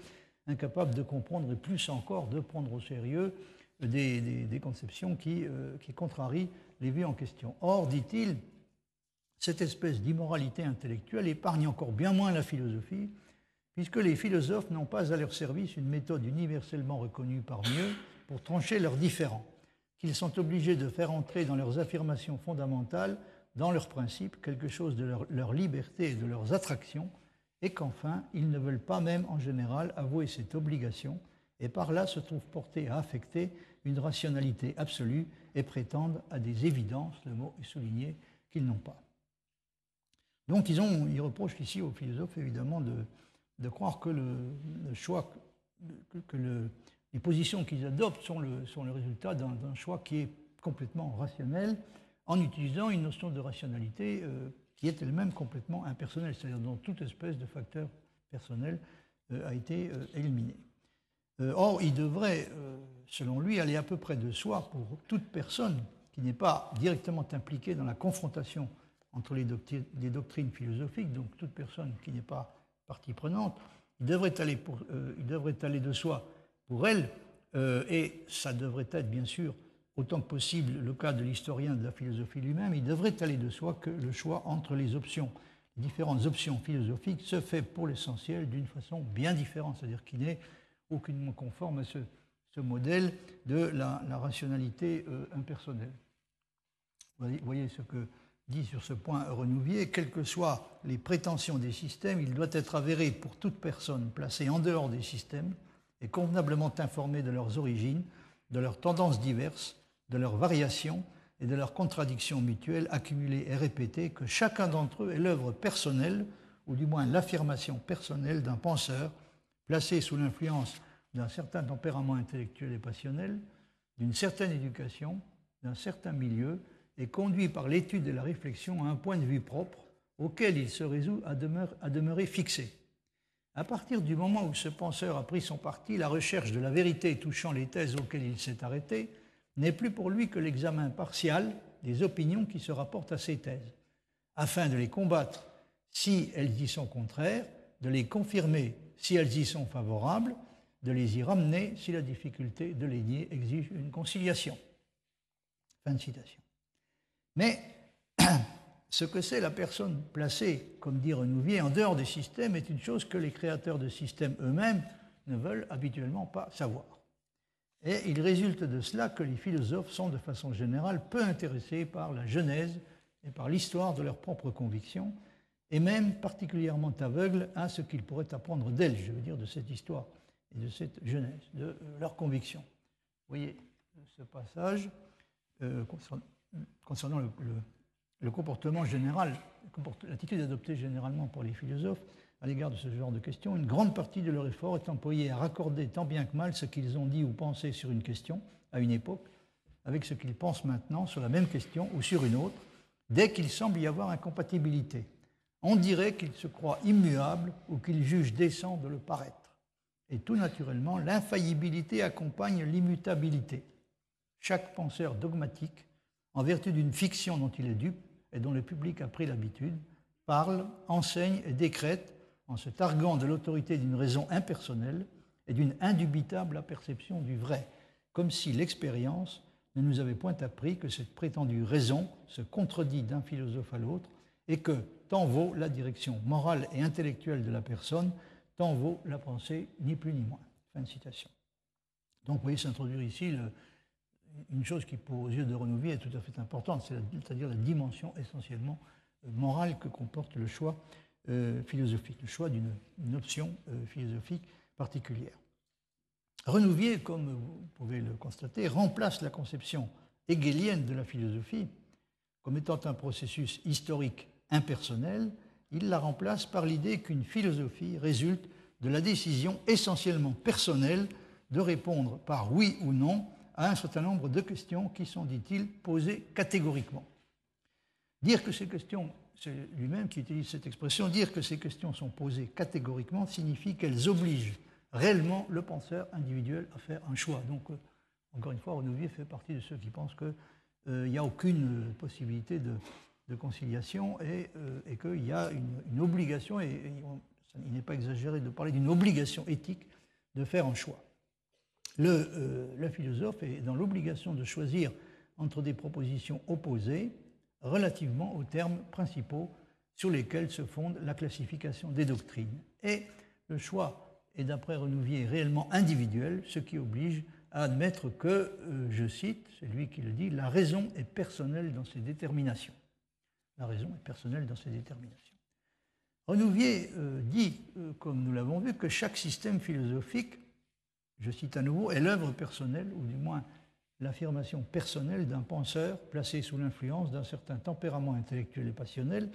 incapables de comprendre et plus encore de prendre au sérieux des, conceptions euh, qui contrarient les vues en question. Or, dit-il, cette espèce d'immoralité intellectuelle épargne encore bien moins la philosophie, puisque les philosophes n'ont pas à leur service une méthode universellement reconnue par mieux pour trancher leurs différends, qu'ils sont obligés de faire entrer dans leurs affirmations fondamentales, dans leurs principes, quelque chose de leur, leur liberté et de leurs attractions, et qu'enfin, ils ne veulent pas même en général avouer cette obligation, et par là se trouvent portés à affecter une rationalité absolue et prétendent à des évidences, le mot est souligné, qu'ils n'ont pas. Donc ils, ont, ils reprochent ici aux philosophes évidemment de, croire que le, choix, que, le, les positions qu'ils adoptent sont le, sont le résultat d'un choix qui est complètement rationnel, en utilisant une notion de rationalité euh, qui est elle-même complètement impersonnelle, c'est-à-dire dont toute espèce de facteur personnel euh, a été euh, éliminé. or, il devrait, selon lui, aller à peu près de soi pour toute personne qui n'est pas directement impliquée dans la confrontation entre les doctrines, philosophiques, donc toute personne qui n'est pas partie prenante, il devrait aller, euh, de soi pour elle, euh, et ça devrait être bien sûr autant que possible le cas de l'historien de la philosophie lui-même, il devrait aller de soi que le choix entre les options, les différentes options philosophiques, se fait pour l'essentiel d'une façon bien différente, c'est-à-dire qui n'est aucunement conforme à ce, modèle de la, rationalité euh, impersonnelle. Vous voyez, ce que dit sur ce point Renouvier, quelles que soient les prétentions des systèmes, il doit être avéré pour toute personne placée en dehors des systèmes et convenablement informée de leurs origines, de leurs tendances diverses, de leurs variations et de leurs contradictions mutuelles accumulées et répétées, que chacun d'entre eux est l'œuvre personnelle, ou du moins l'affirmation personnelle d'un penseur placé sous l'influence d'un certain tempérament intellectuel et passionnel, d'une certaine éducation, d'un certain milieu, et conduit par l'étude et la réflexion à un point de vue propre auquel il se résout à, à demeurer fixé. À partir du moment où ce penseur a pris son parti, la recherche de la vérité touchant les thèses auxquelles il s'est arrêté n'est plus pour lui que l'examen partial des opinions qui se rapportent à ces thèses, afin de les combattre si elles y sont contraires, de les confirmer si elles y sont favorables, de les y ramener si la difficulté de les nier exige une conciliation. Fin de citation. Mais (clears throat) ce que c'est la personne placée, comme dit Renouvier, en dehors des systèmes est une chose que les créateurs de systèmes eux-mêmes ne veulent habituellement pas savoir. Et il résulte de cela que les philosophes sont de façon générale peu intéressés par la genèse et par l'histoire de leurs propres convictions, et même particulièrement aveugles à ce qu'ils pourraient apprendre d'elles, je veux dire, de cette histoire et de cette genèse, de leurs convictions. Vous voyez ce passage euh, concernant, le, comportement général, l'attitude adoptée généralement par les philosophes à l'égard de ce genre de questions, une grande partie de leur effort est employée à raccorder tant bien que mal ce qu'ils ont dit ou pensé sur une question à une époque avec ce qu'ils pensent maintenant sur la même question ou sur une autre, dès qu'il semble y avoir incompatibilité. On dirait qu'ils se croient immuables ou qu'ils jugent décent de le paraître. Et tout naturellement, l'infaillibilité accompagne l'immutabilité. Chaque penseur dogmatique, en vertu d'une fiction dont il est dupe et dont le public a pris l'habitude, parle, enseigne et décrète en se targuant de l'autorité d'une raison impersonnelle et d'une indubitable aperception du vrai, comme si l'expérience ne nous avait point appris que cette prétendue raison se contredit d'un philosophe à l'autre et que tant vaut la direction morale et intellectuelle de la personne, tant vaut la pensée, ni plus ni moins. Fin de citation. Donc vous voyez s'introduire ici une chose qui, pour aux yeux de Renouvier, est tout à fait importante, c'est-à-dire la dimension essentiellement euh, morale que comporte le choix euh, philosophique, le choix d'une option euh, philosophique particulière. Renouvier, comme vous pouvez le constater, remplace la conception hegelienne de la philosophie comme étant un processus historique impersonnel, il la remplace par l'idée qu'une philosophie résulte de la décision essentiellement personnelle de répondre par oui ou non à un certain nombre de questions qui sont, dit-il, posées catégoriquement. Dire que ces questions c'est lui-même qui utilise cette expression, dire que ces questions sont posées catégoriquement signifie qu'elles obligent réellement le penseur individuel à faire un choix. Donc, euh, encore une fois, Renouvier fait partie de ceux qui pensent qu'il euh, n'y a aucune possibilité de, conciliation et, euh, qu'il y a une, obligation, et, il n'est pas exagéré de parler d'une obligation éthique de faire un choix. Le, le philosophe est dans l'obligation de choisir entre des propositions opposées relativement aux termes principaux sur lesquels se fonde la classification des doctrines. Et le choix est, d'après Renouvier, réellement individuel, ce qui oblige à admettre que, euh, je cite, c'est lui qui le dit, la raison est personnelle dans ses déterminations. La raison est personnelle dans ses déterminations. Renouvier euh, dit, euh, comme nous l'avons vu, que chaque système philosophique, je cite à nouveau, est l'œuvre personnelle, ou du moins l'affirmation personnelle d'un penseur placé sous l'influence d'un certain tempérament intellectuel et passionnel,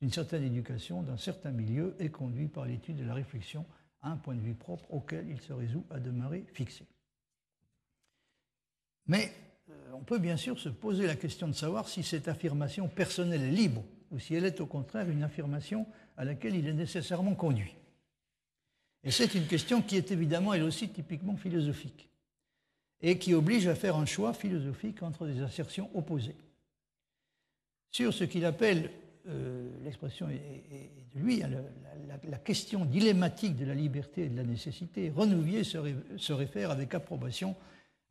d'une certaine éducation, d'un certain milieu et conduit par l'étude et la réflexion à un point de vue propre auquel il se résout à demeurer fixé. Mais euh, on peut bien sûr se poser la question de savoir si cette affirmation personnelle est libre ou si elle est au contraire une affirmation à laquelle il est nécessairement conduit. Et c'est une question qui est évidemment elle aussi typiquement philosophique et qui oblige à faire un choix philosophique entre des assertions opposées. Sur ce qu'il appelle, euh, l'expression de lui, hein, la, question dilemmatique de la liberté et de la nécessité, Renouvier se, réfère avec approbation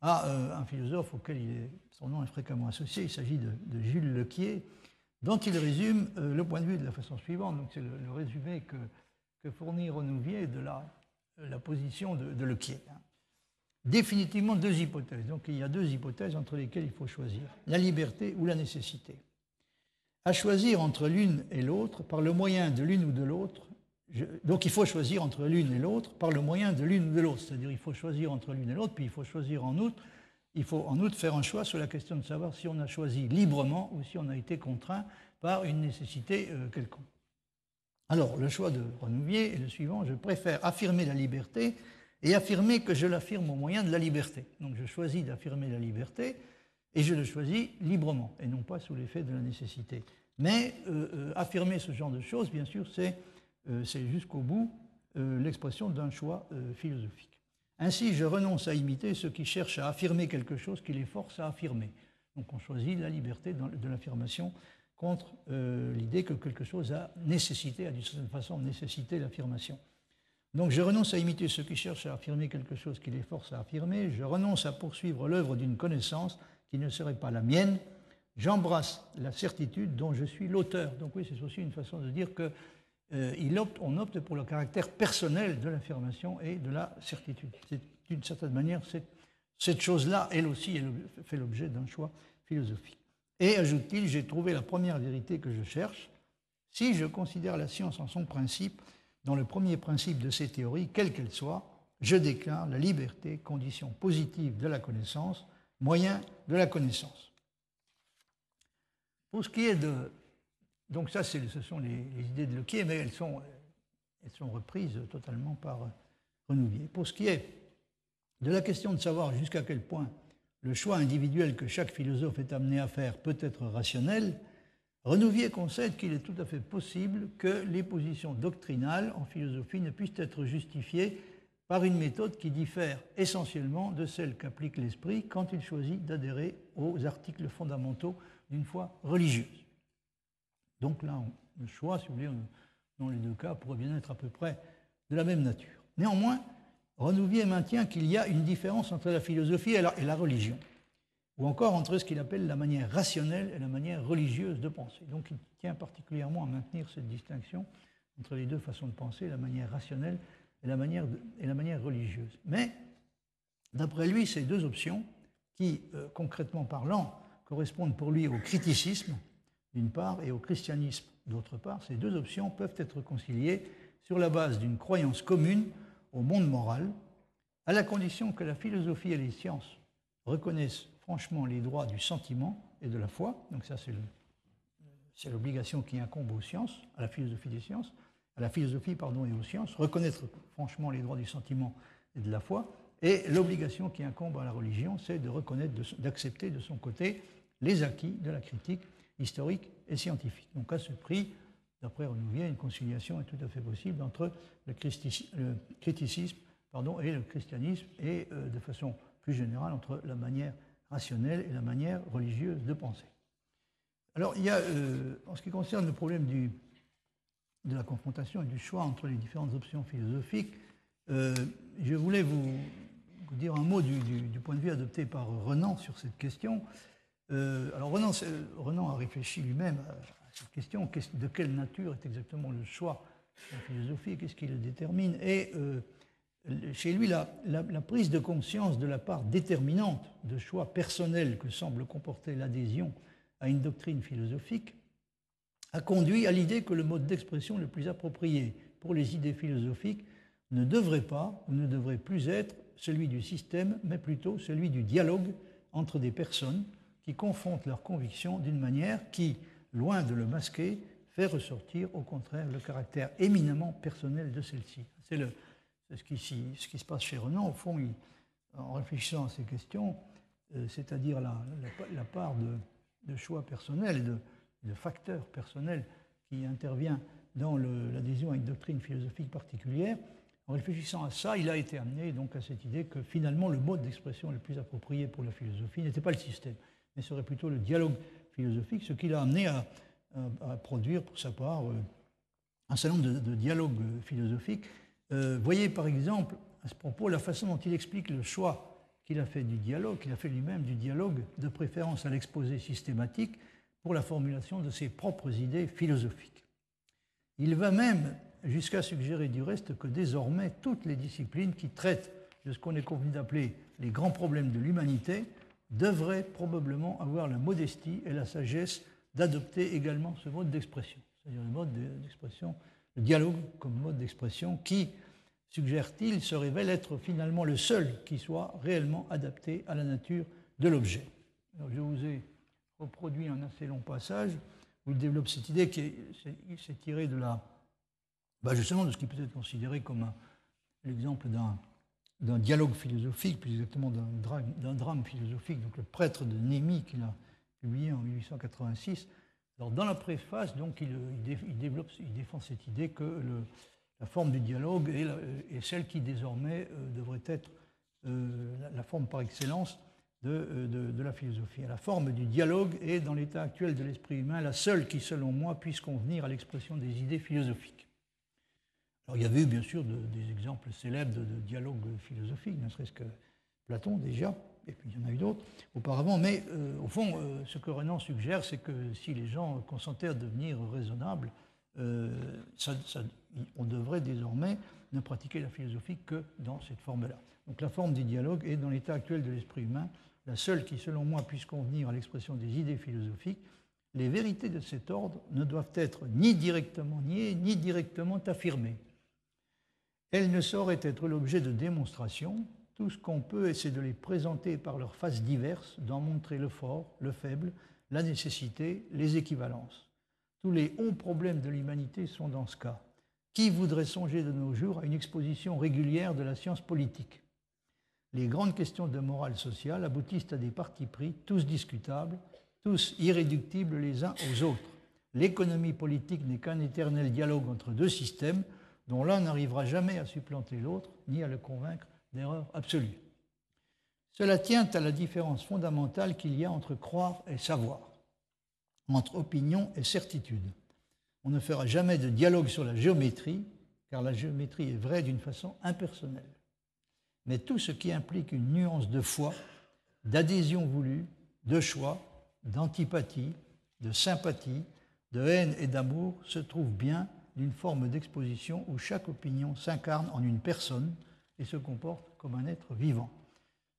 à euh, un philosophe auquel son nom est fréquemment associé, il s'agit de, Jules Lequier, dont il résume euh, le point de vue de la façon suivante, donc c'est le, résumé que, fournit Renouvier de la, position de, de Lequier. Hein définitivement deux hypothèses. Donc il y a deux hypothèses entre lesquelles il faut choisir, la liberté ou la nécessité. à choisir entre l'une et l'autre par le moyen de l'une ou de l'autre. Donc il faut choisir entre l'une et l'autre par le moyen de l'une ou de l'autre. C'est-à-dire il faut choisir entre l'une et l'autre, puis il faut choisir en outre. Il faut en outre faire un choix sur la question de savoir si on a choisi librement ou si on a été contraint par une nécessité euh, quelconque. Alors, le choix de Renouvier est le suivant. Je préfère affirmer la liberté et affirmer que je l'affirme au moyen de la liberté. Donc, je choisis d'affirmer la liberté et je le choisis librement et non pas sous l'effet de la nécessité. Mais euh, euh, affirmer ce genre de choses, bien sûr, c'est jusqu'au bout l'expression d'un choix philosophique. Ainsi, je renonce à imiter ceux qui cherchent à affirmer quelque chose qui les force à affirmer. Donc on choisit la liberté de l'affirmation contre euh, l'idée que quelque chose a nécessité, a d'une certaine façon nécessité l'affirmation. Donc je renonce à imiter ceux qui cherchent à affirmer quelque chose qui les force à affirmer, je renonce à poursuivre l'œuvre d'une connaissance qui ne serait pas la mienne, j'embrasse la certitude dont je suis l'auteur. Donc oui, c'est aussi une façon de dire que euh, opte, on opte pour le caractère personnel de l'affirmation et de la certitude. D'une certaine manière, cette chose-là, elle aussi, fait l'objet d'un choix philosophique. Et, ajoute-t-il, j'ai trouvé la première vérité que je cherche. Si je considère la science en son principe, dans le premier principe de ces théories, quelle qu'elle soit, je déclare la liberté, condition positive de la connaissance, moyen de la connaissance. Pour ce qui est de... Donc ça, ce sont les, idées de Lequier, mais elles sont, elles sont reprises totalement par Renouvier. Pour ce qui est de la question de savoir jusqu'à quel point le choix individuel que chaque philosophe est amené à faire peut être rationnel, Renouvier concède qu'il est tout à fait possible que les positions doctrinales en philosophie ne puissent être justifiées par une méthode qui diffère essentiellement de celle qu'applique l'esprit quand il choisit d'adhérer aux articles fondamentaux d'une foi religieuse. Donc là, le choix, si vous voulez, dans les deux cas, pourrait bien être à peu près de la même nature. Néanmoins, Renouvier maintient qu'il y a une différence entre la philosophie et la, religion, ou encore entre ce qu'il appelle la manière rationnelle et la manière religieuse de penser. Donc il tient particulièrement à maintenir cette distinction entre les deux façons de penser, la manière rationnelle et la manière, religieuse. Mais, d'après lui, ces deux options, qui, euh, concrètement parlant, correspondent pour lui au criticisme, d'une part, et au christianisme, d'autre part, ces deux options peuvent être conciliées sur la base d'une croyance commune au monde moral, à la condition que la philosophie et les sciences reconnaissent franchement les droits du sentiment et de la foi. Donc ça, c'est l'obligation qui incombe aux sciences, à la philosophie des sciences, à la philosophie pardon, et aux sciences, reconnaître franchement les droits du sentiment et de la foi. Et l'obligation qui incombe à la religion, c'est de reconnaître, d'accepter de son côté les acquis de la critique historique et scientifique. Donc à ce prix, D'après Renouvier, une conciliation est tout à fait possible entre le, criticisme pardon, et le christianisme, et euh, de façon plus générale entre la manière rationnelle et la manière religieuse de penser. Alors, il y a, euh, en ce qui concerne le problème de la confrontation et du choix entre les différentes options philosophiques, euh, je voulais vous, dire un mot du, point de vue adopté par Renan sur cette question. alors, Renan, Renan, a réfléchi lui-même question, de quelle nature est exactement le choix la philosophie, qu'est-ce qui le détermine. Et euh, chez lui, la, prise de conscience de la part déterminante de choix personnel que semble comporter l'adhésion à une doctrine philosophique a conduit à l'idée que le mode d'expression le plus approprié pour les idées philosophiques ne devrait pas ou ne devrait plus être celui du système, mais plutôt celui du dialogue entre des personnes qui confrontent leurs convictions d'une manière qui, loin de le masquer, fait ressortir au contraire le caractère éminemment personnel de celle-ci. C'est ce, qui, se passe chez Renan, au fond, en réfléchissant à ces questions, euh, c'est-à-dire la, part de, choix personnel, de, de facteurs personnels qui intervient dans l'adhésion à une doctrine philosophique particulière, en réfléchissant à ça, il a été amené donc à cette idée que finalement le mode d'expression le plus approprié pour la philosophie n'était pas le système, mais serait plutôt le dialogue philosophique, ce qui l'a amené à, produire pour sa part euh, un certain nombre de, dialogues philosophiques. Euh, voyez par exemple à ce propos la façon dont il explique le choix qu'il a fait du dialogue, qu'il a fait lui-même du dialogue de préférence à l'exposé systématique pour la formulation de ses propres idées philosophiques. Il va même jusqu'à suggérer du reste que désormais toutes les disciplines qui traitent de ce qu'on est convenu d'appeler les grands problèmes de l'humanité devrait probablement avoir la modestie et la sagesse d'adopter également ce mode d'expression, c'est-à-dire le mode d'expression, le dialogue comme mode d'expression qui, suggère-t-il, se révèle être finalement le seul qui soit réellement adapté à la nature de l'objet. je vous ai reproduit un assez long passage où il développe cette idée qui s'est tirée de la, bah, justement de ce qui peut être considéré comme l'exemple d'un dialogue philosophique, plus exactement d'un drame, philosophique, donc le prêtre de Némi qu'il a publié en 1886. Alors, dans la préface, donc, il, il défend cette idée que la forme du dialogue est, celle qui désormais euh, devrait être euh, la, forme par excellence euh, de, la philosophie. La forme du dialogue est, dans l'état actuel de l'esprit humain, la seule qui, selon moi, puisse convenir à l'expression des idées philosophiques. Alors, il y avait eu, bien sûr, des exemples célèbres de, dialogue philosophique, ne serait-ce que Platon déjà, et puis il y en a eu d'autres auparavant, mais au fond, ce que Renan suggère, c'est que si les gens consentaient à devenir raisonnables, on devrait désormais ne pratiquer la philosophie que dans cette forme-là. Donc la forme du dialogue est, dans l'état actuel de l'esprit humain, la seule qui, selon moi, puisse convenir à l'expression des idées philosophiques. Les vérités de cet ordre ne doivent être ni directement niées, ni directement affirmées. Elles ne sauraient être l'objet de démonstrations. Tout ce qu'on peut, c'est de les présenter par leurs faces diverses, d'en montrer le fort, le faible, la nécessité, les équivalences. Tous les hauts problèmes de l'humanité sont dans ce cas. Qui voudrait songer de nos jours à une exposition régulière de la science politique? Les grandes questions de morale sociale aboutissent à des partis pris, tous discutables, tous irréductibles les uns aux autres. L'économie politique n'est qu'un éternel dialogue entre deux systèmes dont l'un n'arrivera jamais à supplanter l'autre, ni à le convaincre d'erreur absolue. Cela tient à la différence fondamentale qu'il y a entre croire et savoir, entre opinion et certitude. On ne fera jamais de dialogue sur la géométrie, car la géométrie est vraie d'une façon impersonnelle. Mais tout ce qui implique une nuance de foi, d'adhésion voulue, de choix, d'antipathie, de sympathie, de haine et d'amour se trouve bien d'une forme d'exposition où chaque opinion s'incarne en une personne et se comporte comme un être vivant.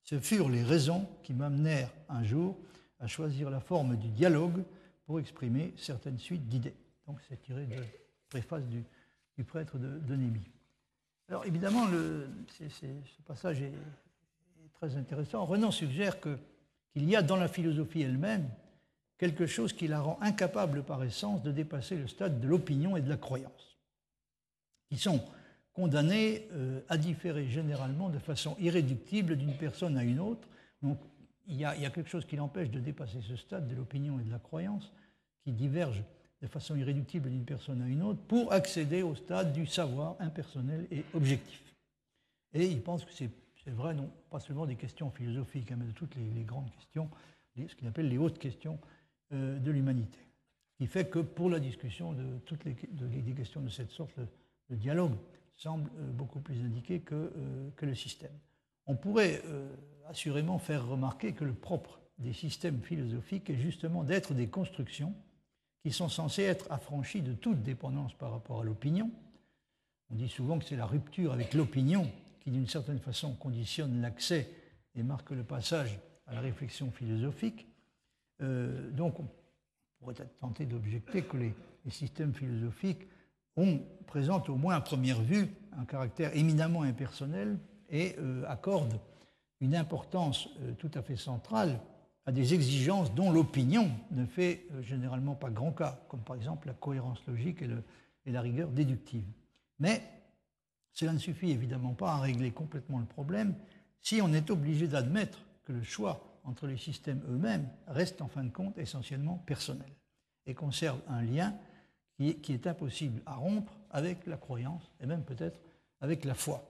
Ce furent les raisons qui m'amenèrent un jour à choisir la forme du dialogue pour exprimer certaines suites d'idées. Donc c'est tiré de la préface du, prêtre de, de, Alors évidemment, ce passage est, très intéressant. Renan suggère qu'il y a dans la philosophie elle-même quelque chose qui la rend incapable par essence de dépasser le stade de l'opinion et de la croyance, qui sont condamnés euh, à différer généralement de façon irréductible d'une personne à une autre. Donc il y, a, quelque chose qui l'empêche de dépasser ce stade de l'opinion et de la croyance, qui divergent de façon irréductible d'une personne à une autre pour accéder au stade du savoir impersonnel et objectif. Et il pense que c'est vrai, non pas seulement des questions philosophiques, hein, mais de toutes les, grandes questions, ce qu'il appelle les hautes questions de l'humanité. Ce qui fait que pour la discussion de toutes les, des questions de cette sorte, le, dialogue semble euh, beaucoup plus indiqué que, euh, que, le système. On pourrait assurément faire remarquer que le propre des systèmes philosophiques est justement d'être des constructions qui sont censés être affranchis de toute dépendance par rapport à l'opinion. On dit souvent que c'est la rupture avec l'opinion qui, d'une certaine façon, conditionne l'accès et marque le passage à la réflexion philosophique. Euh, donc, on pourrait tenté d'objecter que les, systèmes philosophiques ont, présentent au moins à première vue un caractère éminemment impersonnel et euh, accordent une importance euh, tout à fait centrale à des exigences dont l'opinion ne fait généralement pas grand cas, comme par exemple la cohérence logique et, la rigueur déductive. Mais cela ne suffit évidemment pas à régler complètement le problème si on est obligé d'admettre que le choix entre les systèmes eux-mêmes reste en fin de compte essentiellement personnel et conserve un lien qui est impossible à rompre avec la croyance et même peut-être avec la foi.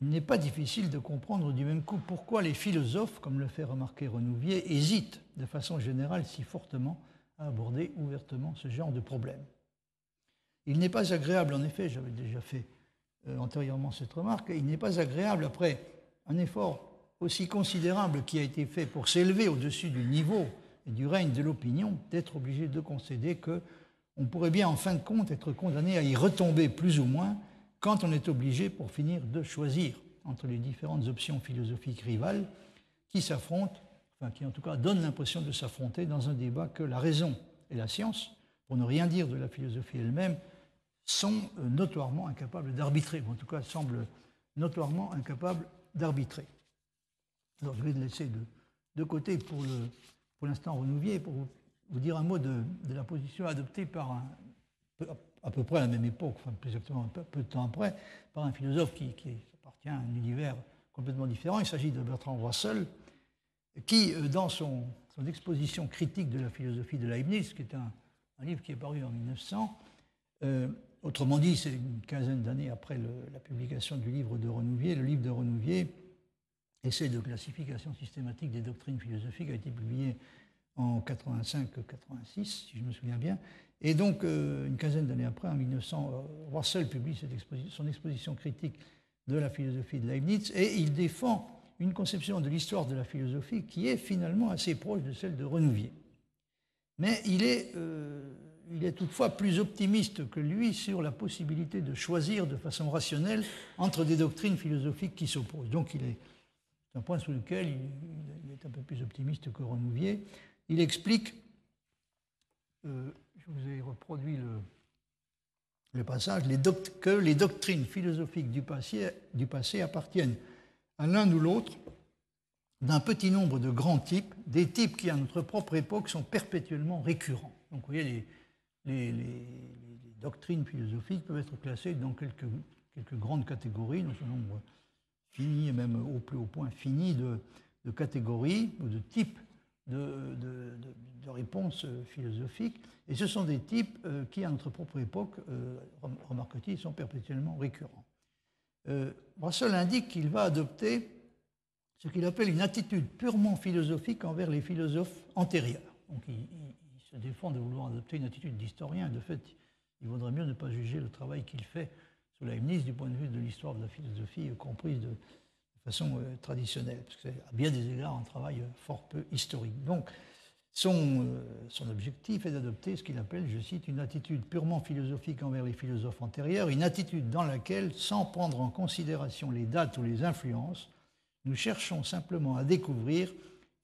Il n'est pas difficile de comprendre du même coup pourquoi les philosophes, comme le fait remarquer Renouvier, hésitent de façon générale si fortement à aborder ouvertement ce genre de problème. Il n'est pas agréable, en effet, j'avais déjà fait euh, antérieurement cette remarque, il n'est pas agréable, après un effort aussi considérable qui a été fait pour s'élever au-dessus du niveau et du règne de l'opinion, d'être obligé de concéder que on pourrait bien en fin de compte être condamné à y retomber plus ou moins quand on est obligé, pour finir, de choisir entre les différentes options philosophiques rivales qui s'affrontent, qui en tout cas donne l'impression de s'affronter dans un débat que la raison et la science, pour ne rien dire de la philosophie elle-même, sont euh, notoirement incapables d'arbitrer, ou en tout cas semblent notoirement incapables d'arbitrer. Alors je vais le laisser de, côté pour, l'instant Renouvier, pour vous, dire un mot de, la position adoptée par un, à peu près à la même époque, enfin plus exactement un peu, de temps après, par un philosophe qui, appartient à un univers complètement différent. Il s'agit de Bertrand Russell, qui, euh, dans son, exposition critique de la philosophie de Leibniz, qui est un, livre qui est paru en 1900, euh, autrement dit, c'est une quinzaine d'années après la publication du livre de Renouvier, le livre de Renouvier, Essai de classification systématique des doctrines philosophiques, a été publié en 85-86, si je me souviens bien. Et donc, euh, une quinzaine d'années après, en 1900, Russell publie son exposition critique de la philosophie de Leibniz, et il défend une conception de l'histoire de la philosophie qui est finalement assez proche de celle de Renouvier. Mais il est, euh, il est toutefois plus optimiste que lui sur la possibilité de choisir de façon rationnelle entre des doctrines philosophiques qui s'opposent. Donc il est un point sur lequel il, est un peu plus optimiste que Renouvier. Il explique, euh, je vous ai reproduit le, passage, que les doctrines philosophiques du passé, appartiennent à l'un ou l'autre d'un petit nombre de grands types, des types qui à notre propre époque sont perpétuellement récurrents. Donc vous voyez, les, doctrines philosophiques peuvent être classées dans quelques, quelques grandes catégories, dans un nombre fini même au plus haut point fini de, catégories ou de types de, de, réponses philosophiques. Et ce sont des types euh, qui, à notre propre époque, euh, remarque-t-il, sont perpétuellement récurrents. Euh, Russell indique qu'il va adopter ce qu'il appelle une attitude purement philosophique envers les philosophes antérieurs. Donc il, se défend de vouloir adopter une attitude d'historien. De fait, il vaudrait mieux ne pas juger le travail qu'il fait Leibniz du point de vue de l'histoire de la philosophie comprise de, façon euh, traditionnelle, parce que c'est à bien des égards un travail euh, fort peu historique. Donc son, son objectif est d'adopter ce qu'il appelle, je cite, une attitude purement philosophique envers les philosophes antérieurs, une attitude dans laquelle, sans prendre en considération les dates ou les influences, nous cherchons simplement à découvrir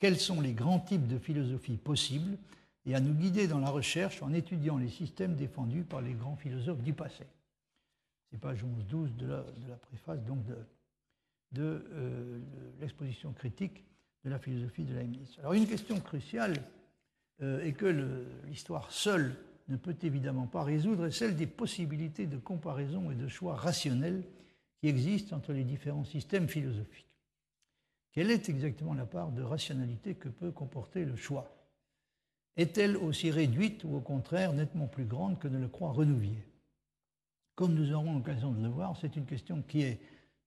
quels sont les grands types de philosophie possibles et à nous guider dans la recherche en étudiant les systèmes défendus par les grands philosophes du passé. C'est page 11-12 de la, préface donc de, euh, l'exposition critique de la philosophie de Leibniz. Alors une question cruciale euh, et que l'histoire seule ne peut évidemment pas résoudre est celle des possibilités de comparaison et de choix rationnels qui existent entre les différents systèmes philosophiques. Quelle est exactement la part de rationalité que peut comporter le choix? Est-elle aussi réduite ou au contraire nettement plus grande que ne le croit Renouvier? Comme nous aurons l'occasion de le voir, c'est une question qui est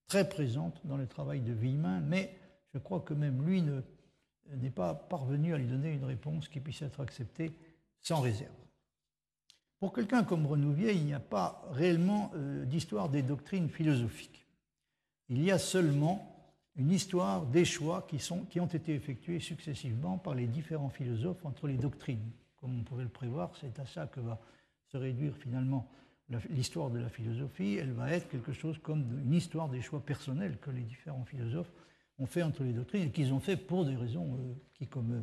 très présente dans le travail de Villemin, mais je crois que même lui ne, n'est pas parvenu à lui donner une réponse qui puisse être acceptée sans réserve. Pour quelqu'un comme Renouvier, il n'y a pas réellement euh, d'histoire des doctrines philosophiques. Il y a seulement une histoire des choix qui, sont, qui ont été effectués successivement par les différents philosophes entre les doctrines. Comme on pouvait le prévoir, c'est à ça que va se réduire finalement l'histoire de la philosophie. Elle va être quelque chose comme une histoire des choix personnels que les différents philosophes ont fait entre les doctrines et qu'ils ont fait pour des raisons euh, qui, comme euh,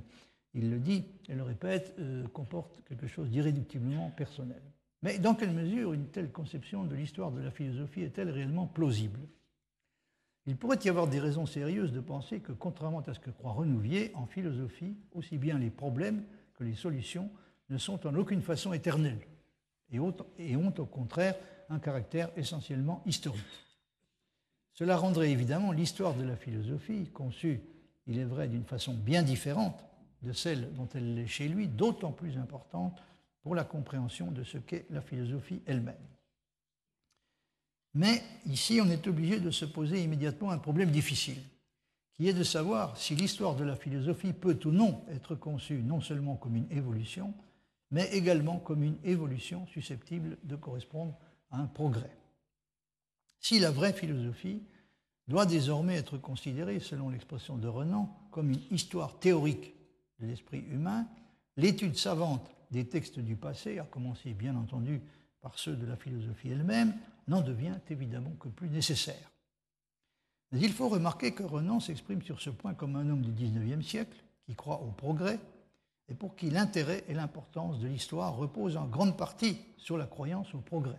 il le dit et le répète, euh, comportent quelque chose d'irréductiblement personnel. Mais dans quelle mesure une telle conception de l'histoire de la philosophie est-elle réellement plausible? Il pourrait y avoir des raisons sérieuses de penser que, contrairement à ce que croit Renouvier, en philosophie, aussi bien les problèmes que les solutions ne sont en aucune façon éternels et ont au contraire un caractère essentiellement historique. Cela rendrait évidemment l'histoire de la philosophie, conçue, il est vrai, d'une façon bien différente de celle dont elle l'est chez lui, d'autant plus importante pour la compréhension de ce qu'est la philosophie elle-même. Mais ici, on est obligé de se poser immédiatement un problème difficile, qui est de savoir si l'histoire de la philosophie peut ou non être conçue non seulement comme une évolution, mais également comme une évolution susceptible de correspondre à un progrès. Si la vraie philosophie doit désormais être considérée, selon l'expression de Renan, comme une histoire théorique de l'esprit humain, l'étude savante des textes du passé, à commencer bien entendu par ceux de la philosophie elle-même, n'en devient évidemment que plus nécessaire. Mais il faut remarquer que Renan s'exprime sur ce point comme un homme du XIXe siècle, qui croit au progrès et pour qui l'intérêt et l'importance de l'histoire reposent en grande partie sur la croyance au progrès.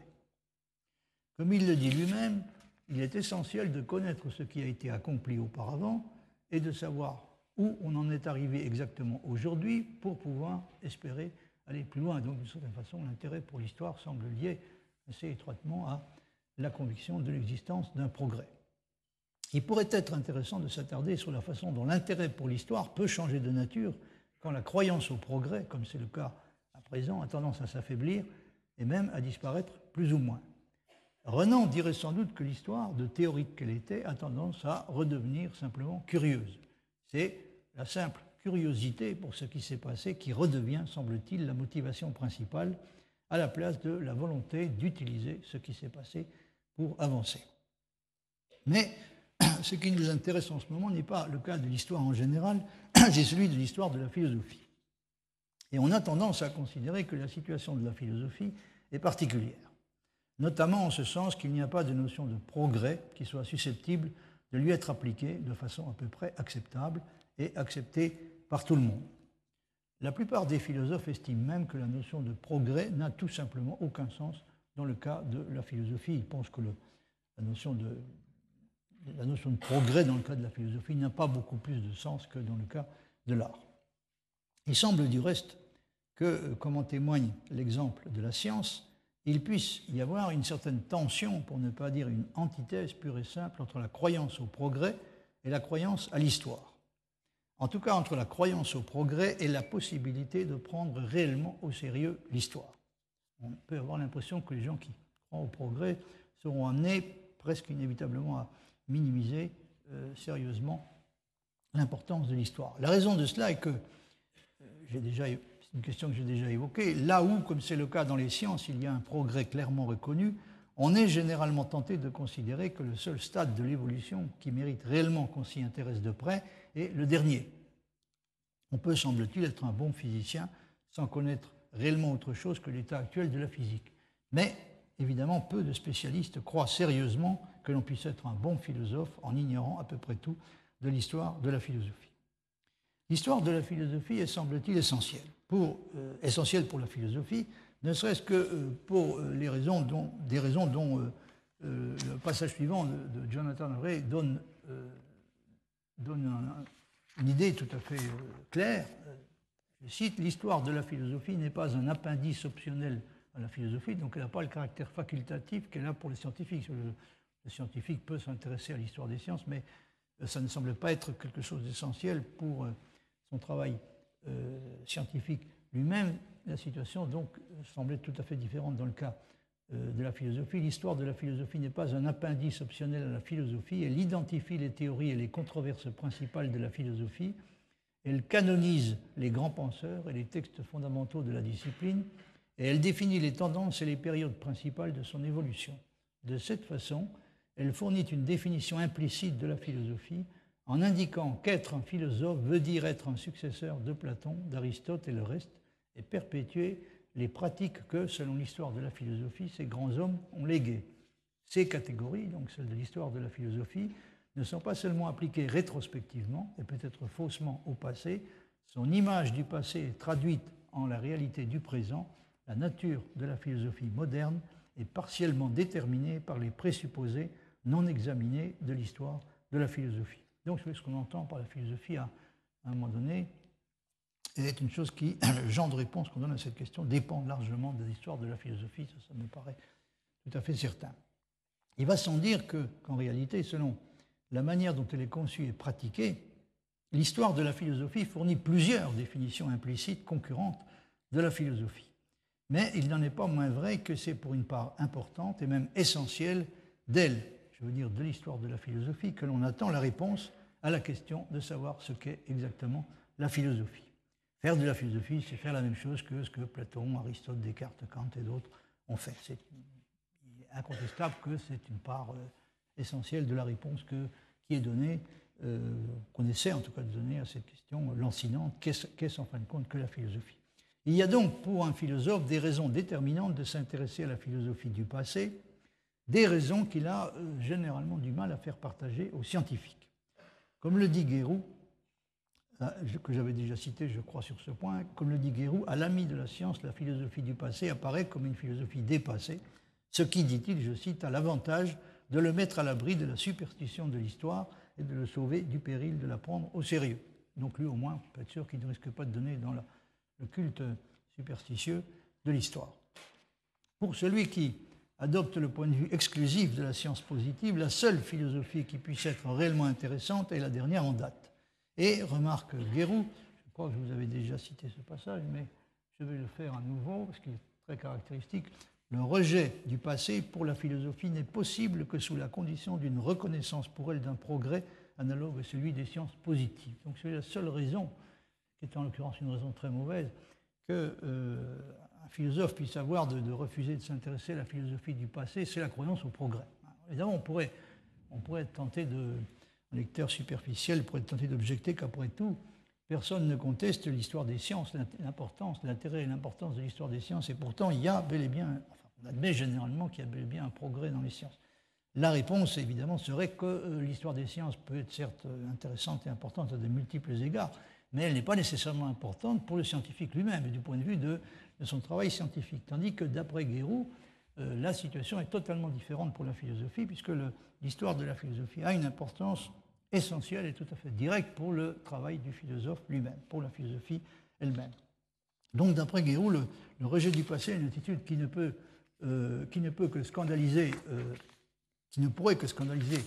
Comme il le dit lui-même, il est essentiel de connaître ce qui a été accompli auparavant et de savoir où on en est arrivé exactement aujourd'hui pour pouvoir espérer aller plus loin. Donc, d'une certaine façon, l'intérêt pour l'histoire semble lié assez étroitement à la conviction de l'existence d'un progrès. Il pourrait être intéressant de s'attarder sur la façon dont l'intérêt pour l'histoire peut changer de nature quand la croyance au progrès, comme c'est le cas à présent, a tendance à s'affaiblir et même à disparaître plus ou moins. Renan dirait sans doute que l'histoire, de théorique qu'elle était, a tendance à redevenir simplement curieuse. C'est la simple curiosité pour ce qui s'est passé qui redevient, semble-t-il, la motivation principale à la place de la volonté d'utiliser ce qui s'est passé pour avancer. Mais (coughs) ce qui nous intéresse en ce moment n'est pas le cas de l'histoire en général, (coughs) c'est celui de l'histoire de la philosophie. Et on a tendance à considérer que la situation de la philosophie est particulière notamment en ce sens qu'il n'y a pas de notion de progrès qui soit susceptible de lui être appliquée de façon à peu près acceptable et acceptée par tout le monde. La plupart des philosophes estiment même que la notion de progrès n'a tout simplement aucun sens dans le cas de la philosophie. Ils pensent que la, notion de, la notion de progrès dans le cas de la philosophie n'a pas beaucoup plus de sens que dans le cas de l'art. Il semble du reste que, comme en témoigne l'exemple de la science, il puisse y avoir une certaine tension, pour ne pas dire une antithèse pure et simple, entre la croyance au progrès et la croyance à l'histoire. En tout cas, entre la croyance au progrès et la possibilité de prendre réellement au sérieux l'histoire. On peut avoir l'impression que les gens qui croient au progrès seront amenés presque inévitablement à minimiser euh, sérieusement l'importance de l'histoire. La raison de cela est que, euh, déjà une question que j'ai déjà évoquée, là où, comme c'est le cas dans les sciences, il y a un progrès clairement reconnu, on est généralement tenté de considérer que le seul stade de l'évolution qui mérite réellement qu'on s'y intéresse de près est le dernier. On peut, semble-t-il, être un bon physicien sans connaître réellement autre chose que l'état actuel de la physique. Mais, évidemment, peu de spécialistes croient sérieusement que l'on puisse être un bon philosophe en ignorant à peu près tout de l'histoire de la philosophie. L'histoire de la philosophie est, semble-t-il, essentielle pour, euh, essentiel pour la philosophie, ne serait-ce que euh, pour euh, les raisons dont, des raisons dont le passage suivant de, Jonathan Ray donne, donne une idée tout à fait claire. Je cite, l'histoire de la philosophie n'est pas un appendice optionnel à la philosophie, donc elle n'a pas le caractère facultatif qu'elle a pour les scientifiques. Le, scientifique peut s'intéresser à l'histoire des sciences, mais ça ne semble pas être quelque chose d'essentiel pour son travail euh, scientifique lui-même, la situation donc semblait tout à fait différente dans le cas euh, de la philosophie. L'histoire de la philosophie n'est pas un appendice optionnel à la philosophie, elle identifie les théories et les controverses principales de la philosophie, elle canonise les grands penseurs et les textes fondamentaux de la discipline, et elle définit les tendances et les périodes principales de son évolution. De cette façon, elle fournit une définition implicite de la philosophie, en indiquant qu'être un philosophe veut dire être un successeur de Platon, d'Aristote et le reste, et perpétuer les pratiques que, selon l'histoire de la philosophie, ces grands hommes ont léguées. Ces catégories, donc celles de l'histoire de la philosophie, ne sont pas seulement appliquées rétrospectivement et peut-être faussement au passé, son image du passé est traduite en la réalité du présent, la nature de la philosophie moderne est partiellement déterminée par les présupposés non examinés de l'histoire de la philosophie. Donc, ce qu'on entend par la philosophie à, un moment donné est une chose qui, le (coughs) genre de réponse qu'on donne à cette question dépend largement de l'histoire de la philosophie, ça, ça, me paraît tout à fait certain. Il va sans dire qu'en réalité, selon la manière dont elle est conçue et pratiquée, l'histoire de la philosophie fournit plusieurs définitions implicites concurrentes de la philosophie. Mais il n'en est pas moins vrai que c'est pour une part importante et même essentielle d'elle je veux dire de l'histoire de la philosophie, que l'on attend la réponse à la question de savoir ce qu'est exactement la philosophie. Faire de la philosophie, c'est faire la même chose que ce que Platon, Aristote, Descartes, Kant et d'autres ont fait. C'est incontestable que c'est une part euh, essentielle de la réponse qui est donnée, euh, qu'on essaie en tout cas de donner à cette question lancinante, qu'est-ce en fin de compte que la philosophie? Il y a donc pour un philosophe des raisons déterminantes de s'intéresser à la philosophie du passé, des raisons qu'il a euh, généralement du mal à faire partager aux scientifiques. Comme le dit Guérou, que j'avais déjà cité, je crois, sur ce point, comme le dit Guérou, à l'ami de la science, la philosophie du passé apparaît comme une philosophie dépassée, ce qui, dit-il, je cite, a l'avantage de le mettre à l'abri de la superstition de l'histoire et de le sauver du péril de la prendre au sérieux. Donc lui, au moins, peut être sûr qu'il ne risque pas de donner dans le culte superstitieux de l'histoire. Pour celui qui adopte le point de vue exclusif de la science positive, la seule philosophie qui puisse être réellement intéressante est la dernière en date. Et remarque Guérou, je crois que je vous avais déjà cité ce passage, mais je vais le faire à nouveau parce qu'il est très caractéristique. Le rejet du passé pour la philosophie n'est possible que sous la condition d'une reconnaissance pour elle d'un progrès analogue à celui des sciences positives. Donc c'est la seule raison, qui en l'occurrence une raison très mauvaise, que euh, un philosophe puisse avoir de, refuser de s'intéresser à la philosophie du passé, c'est la croyance au progrès. Évidemment, on pourrait, on pourrait être tenté de, un lecteur superficiel pourrait être tenté d'objecter qu'après tout, personne ne conteste l'histoire des sciences, l'importance, l'intérêt et l'importance de l'histoire des sciences, et pourtant il y a bel et bien, on admet généralement qu'il y a bel et bien un progrès dans les sciences. La réponse, évidemment, serait que euh, l'histoire des sciences peut être certes intéressante et importante à de multiples égards, mais elle n'est pas nécessairement importante pour le scientifique lui-même du point de vue de, son travail scientifique. Tandis que d'après Guérou, euh, la situation est totalement différente pour la philosophie, puisque l'histoire de la philosophie a une importance essentielle et tout à fait directe pour le travail du philosophe lui-même, pour la philosophie elle-même. Donc d'après Guérou, le, rejet du passé est une attitude qui ne peut, euh, qui ne peut que scandaliser, euh, qui ne pourrait que scandaliser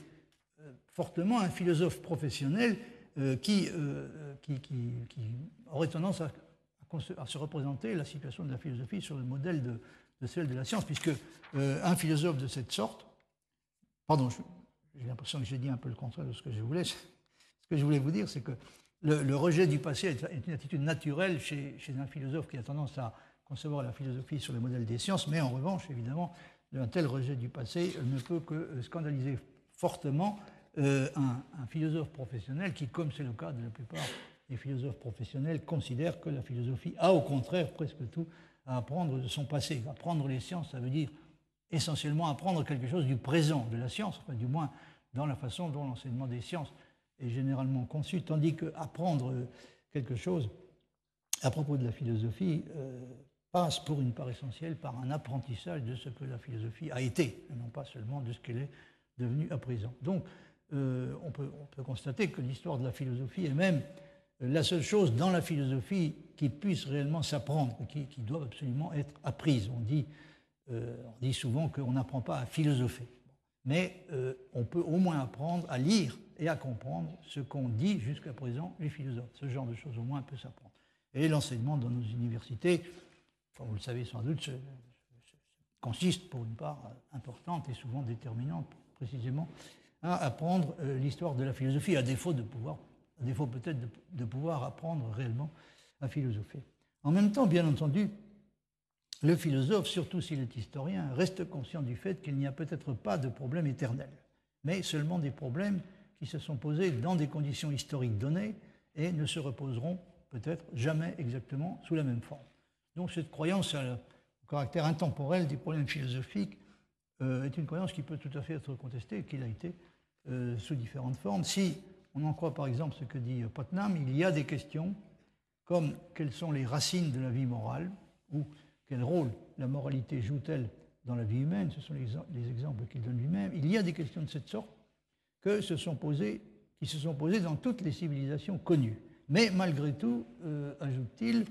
fortement un philosophe professionnel euh, euh, qui, qui, aurait tendance à, se représenter la situation de la philosophie sur le modèle de, celle de la science, puisque euh, un philosophe de cette sorte, pardon, j'ai l'impression que j'ai dit un peu le contraire de ce que je voulais. (laughs) Ce que je voulais vous dire, c'est que le, rejet du passé est une attitude naturelle chez, un philosophe qui a tendance à concevoir la philosophie sur le modèle des sciences, mais en revanche, évidemment, un tel rejet du passé ne peut que scandaliser fortement euh, un, philosophe professionnel qui, comme c'est le cas de la plupart des philosophes professionnels, considère que la philosophie a au contraire presque tout à apprendre de son passé. Apprendre les sciences, ça veut dire essentiellement apprendre quelque chose du présent de la science, du moins dans la façon dont l'enseignement des sciences est généralement conçu, tandis qu'apprendre quelque chose à propos de la philosophie euh, passe pour une part essentielle par un apprentissage de ce que la philosophie a été, et non pas seulement de ce qu'elle est devenue à présent. Donc, euh, on, peut, constater que l'histoire de la philosophie est même la seule chose dans la philosophie qui puisse réellement s'apprendre, qui, qui, doit absolument être apprise. On dit, euh, on dit souvent qu'on n'apprend pas à philosopher, mais euh, on peut au moins apprendre à lire et à comprendre ce qu'ont dit jusqu'à présent les philosophes. Ce genre de choses au moins peut s'apprendre. Et l'enseignement dans nos universités, vous le savez sans doute, consiste pour une part importante et souvent déterminante précisément à apprendre euh, l'histoire de la philosophie, à défaut de pouvoir, à défaut peut-être de, pouvoir apprendre réellement à philosopher. En même temps, bien entendu, le philosophe, surtout s'il est historien, reste conscient du fait qu'il n'y a peut-être pas de problème éternel, mais seulement des problèmes qui se sont posés dans des conditions historiques données et ne se reposeront peut-être jamais exactement sous la même forme. Donc cette croyance au caractère intemporel des problèmes philosophiques euh, est une croyance qui peut tout à fait être contestée et qu'il a été euh, sous différentes formes. Si on en croit par exemple ce que dit Putnam, il y a des questions comme quelles sont les racines de la vie morale ou quel rôle la moralité joue-t-elle dans la vie humaine, ce sont les, exemples qu'il donne lui-même. Il y a des questions de cette sorte que se sont posées, qui se sont posées dans toutes les civilisations connues. Mais malgré tout, euh, ajoute-t-il,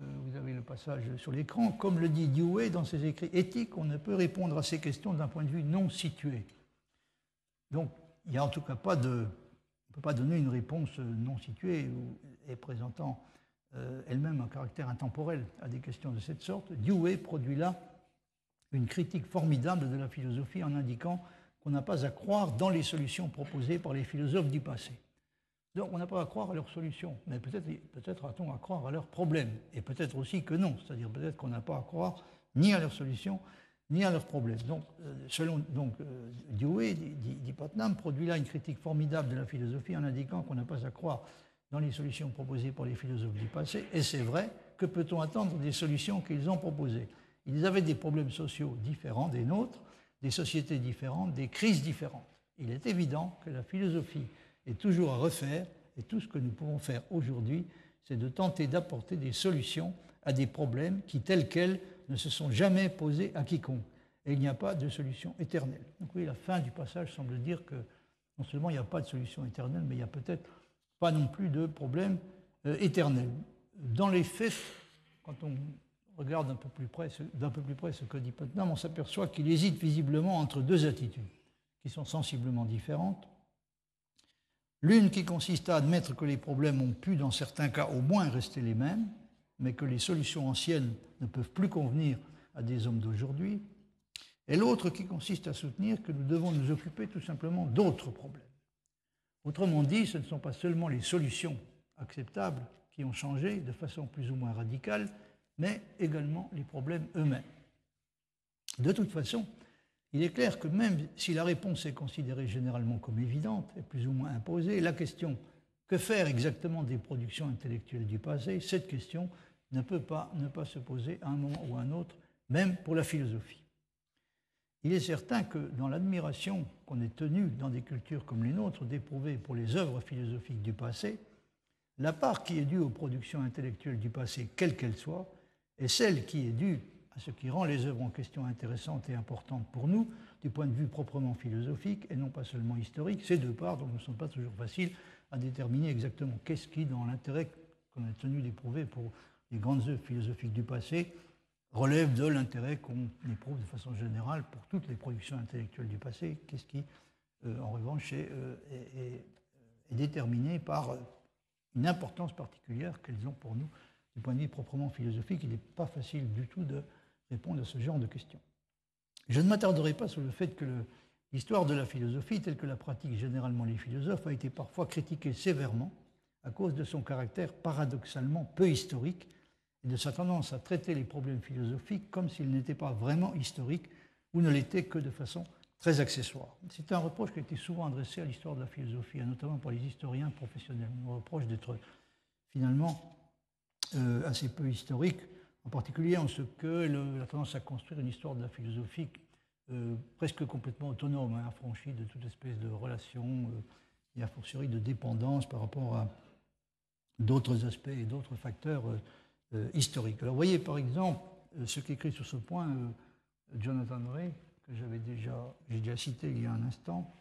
euh, vous avez le passage sur l'écran, comme le dit Dewey dans ses écrits éthiques, on ne peut répondre à ces questions d'un point de vue non situé. Donc, il n'y a en tout cas pas de. On ne peut pas donner une réponse non située et présentant euh, elle-même un caractère intemporel à des questions de cette sorte. Dewey produit là une critique formidable de la philosophie en indiquant qu'on n'a pas à croire dans les solutions proposées par les philosophes du passé. Donc on n'a pas à croire à leurs solutions, mais peut-être peut a-t-on à croire à leurs problèmes, et peut-être aussi que non, c'est-à-dire peut-être qu'on n'a pas à croire ni à leurs solutions, ni à leurs problèmes. Donc, euh, selon donc, euh, Dewey, dit, Putnam, produit là une critique formidable de la philosophie en indiquant qu'on n'a pas à croire dans les solutions proposées par les philosophes du passé. Et c'est vrai, que peut-on attendre des solutions qu'ils ont proposées? Ils avaient des problèmes sociaux différents des nôtres, des sociétés différentes, des crises différentes. Il est évident que la philosophie est toujours à refaire Et tout ce que nous pouvons faire aujourd'hui, c'est de tenter d'apporter des solutions à des problèmes qui, tels quels, ne se sont jamais posés à quiconque. Et il n'y a pas de solution éternelle. Donc oui, la fin du passage semble dire que non seulement il n'y a pas de solution éternelle, mais il n'y a peut-être pas non plus de problème euh, éternel. Dans les faits, quand on regarde d'un peu plus près, d'un peu plus près ce que dit Putnam, on s'aperçoit qu'il hésite visiblement entre deux attitudes qui sont sensiblement différentes. L'une qui consiste à admettre que les problèmes ont pu, dans certains cas, au moins rester les mêmes, mais que les solutions anciennes ne peuvent plus convenir à des hommes d'aujourd'hui, et l'autre qui consiste à soutenir que nous devons nous occuper tout simplement d'autres problèmes. Autrement dit, ce ne sont pas seulement les solutions acceptables qui ont changé de façon plus ou moins radicale, mais également les problèmes eux-mêmes. De toute façon, il est clair que même si la réponse est considérée généralement comme évidente et plus ou moins imposée, la question que faire exactement des productions intellectuelles du passé, cette question ne peut pas ne pas se poser à un moment ou à un autre, même pour la philosophie. Il est certain que dans l'admiration qu'on est tenu dans des cultures comme les nôtres d'éprouver pour les œuvres philosophiques du passé, la part qui est due aux productions intellectuelles du passé, quelles qu'elles soient, et celle qui est due à ce qui rend les œuvres en question intéressantes et importantes pour nous, du point de vue proprement philosophique et non pas seulement historique, ces deux parts ne sont pas toujours faciles à déterminer exactement qu'est-ce qui, dans l'intérêt qu'on a tenu d'éprouver pour les grandes œuvres philosophiques du passé, relève de l'intérêt qu'on éprouve de façon générale pour toutes les productions intellectuelles du passé, qu'est-ce qui, euh, en revanche, est, euh, déterminé par euh, une importance particulière qu'elles ont pour nous du point de vue proprement philosophique. Il n'est pas facile du tout de répondre à ce genre de questions. Je ne m'attarderai pas sur le fait que l'histoire de la philosophie, telle que la pratiquent généralement les philosophes, a été parfois critiquée sévèrement à cause de son caractère paradoxalement peu historique et de sa tendance à traiter les problèmes philosophiques comme s'ils n'étaient pas vraiment historiques ou ne l'étaient que de façon très accessoire. C'est un reproche qui a été souvent adressé à l'histoire de la philosophie, notamment par les historiens professionnels. On reproche d'être finalement euh, assez peu historique, en particulier en ce que la tendance à construire une histoire de la philosophie euh, presque complètement autonome, hein, affranchie de toute espèce de relation euh, et a fortiori de dépendance par rapport à d'autres aspects et d'autres facteurs historiques. Alors vous voyez par exemple ce qu'écrit sur ce point Jonathan Ray, que j'avais déjà, j'ai déjà cité il y a un instant.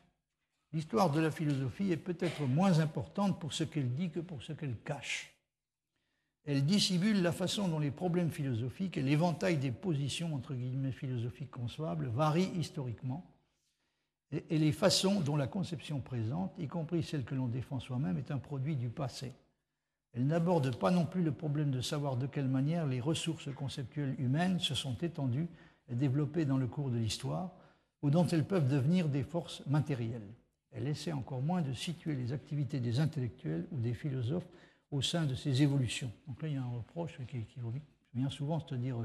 L'histoire de la philosophie est peut-être moins importante pour ce qu'elle dit que pour ce qu'elle cache. Elle dissimule la façon dont les problèmes philosophiques et l'éventail des positions entre guillemets philosophiques concevables varient historiquement et, les façons dont la conception présente, y compris celle que l'on défend soi-même, est un produit du passé. Elle n'aborde pas non plus le problème de savoir de quelle manière les ressources conceptuelles humaines se sont étendues et développées dans le cours de l'histoire, ou dont elles peuvent devenir des forces matérielles. Elle essaie encore moins de situer les activités des intellectuels ou des philosophes au sein de ces évolutions. Donc là, il y a un reproche qui, qui vient souvent, c'est-à-dire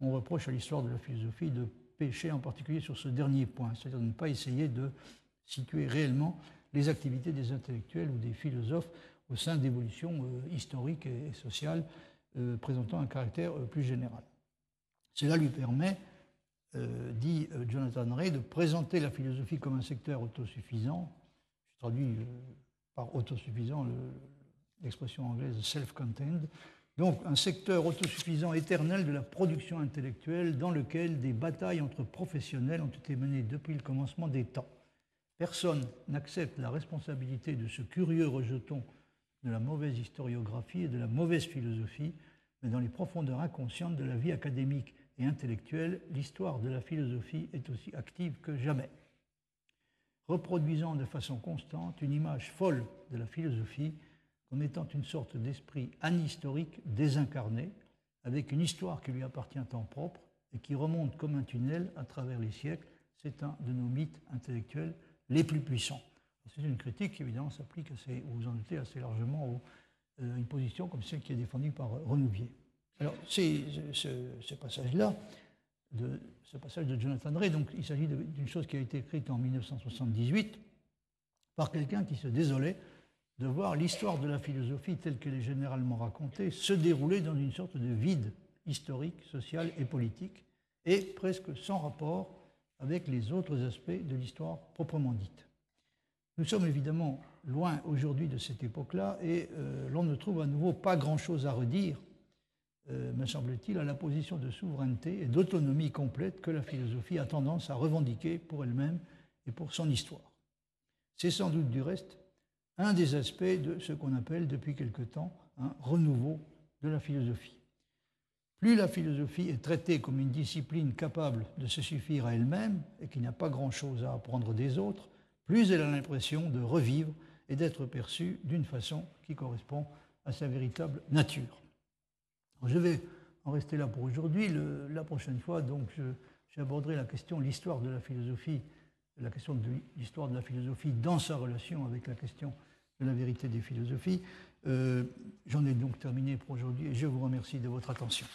on reproche à l'histoire de la philosophie de pécher en particulier sur ce dernier point, c'est-à-dire de ne pas essayer de situer réellement les activités des intellectuels ou des philosophes au sein d'évolutions euh, historiques et, sociales euh, présentant un caractère euh, plus général. Cela lui permet, dit Jonathan Ray, de présenter la philosophie comme un secteur autosuffisant. Je traduis par autosuffisant le, l'expression anglaise self-contained, donc un secteur autosuffisant éternel de la production intellectuelle dans lequel des batailles entre professionnels ont été menées depuis le commencement des temps. Personne n'accepte la responsabilité de ce curieux rejeton de la mauvaise historiographie et de la mauvaise philosophie, mais dans les profondeurs inconscientes de la vie académique et intellectuelle, l'histoire de la philosophie est aussi active que jamais. Reproduisant de façon constante une image folle de la philosophie, comme étant une sorte d'esprit anhistorique désincarné, avec une histoire qui lui appartient en propre et qui remonte comme un tunnel à travers les siècles. C'est un de nos mythes intellectuels les plus puissants. C'est une critique qui évidemment s'applique, vous en doutez, assez largement à euh, une position comme celle qui est défendue par Renouvier. Alors, c'est ce, passage-là, ce passage de Jonathan Ray, donc il s'agit d'une chose qui a été écrite en 1978 par quelqu'un qui se désolait de voir l'histoire de la philosophie telle qu'elle est généralement racontée se dérouler dans une sorte de vide historique, social et politique, et presque sans rapport avec les autres aspects de l'histoire proprement dite. Nous sommes évidemment loin aujourd'hui de cette époque-là et euh, l'on ne trouve à nouveau pas grand-chose à redire, euh, me semble-t-il, à la position de souveraineté et d'autonomie complète que la philosophie a tendance à revendiquer pour elle-même et pour son histoire. C'est sans doute du reste un des aspects de ce qu'on appelle depuis quelque temps un renouveau de la philosophie. Plus la philosophie est traitée comme une discipline capable de se suffire à elle-même et qui n'a pas grand-chose à apprendre des autres, plus elle a l'impression de revivre et d'être perçue d'une façon qui correspond à sa véritable nature. je vais en rester là pour aujourd'hui. La prochaine fois, donc, j'aborderai la question, l'histoire de la philosophie, la question de l'histoire de la philosophie dans sa relation avec la question de la vérité des philosophies. Euh, j'en ai donc terminé pour aujourd'hui et je vous remercie de votre attention.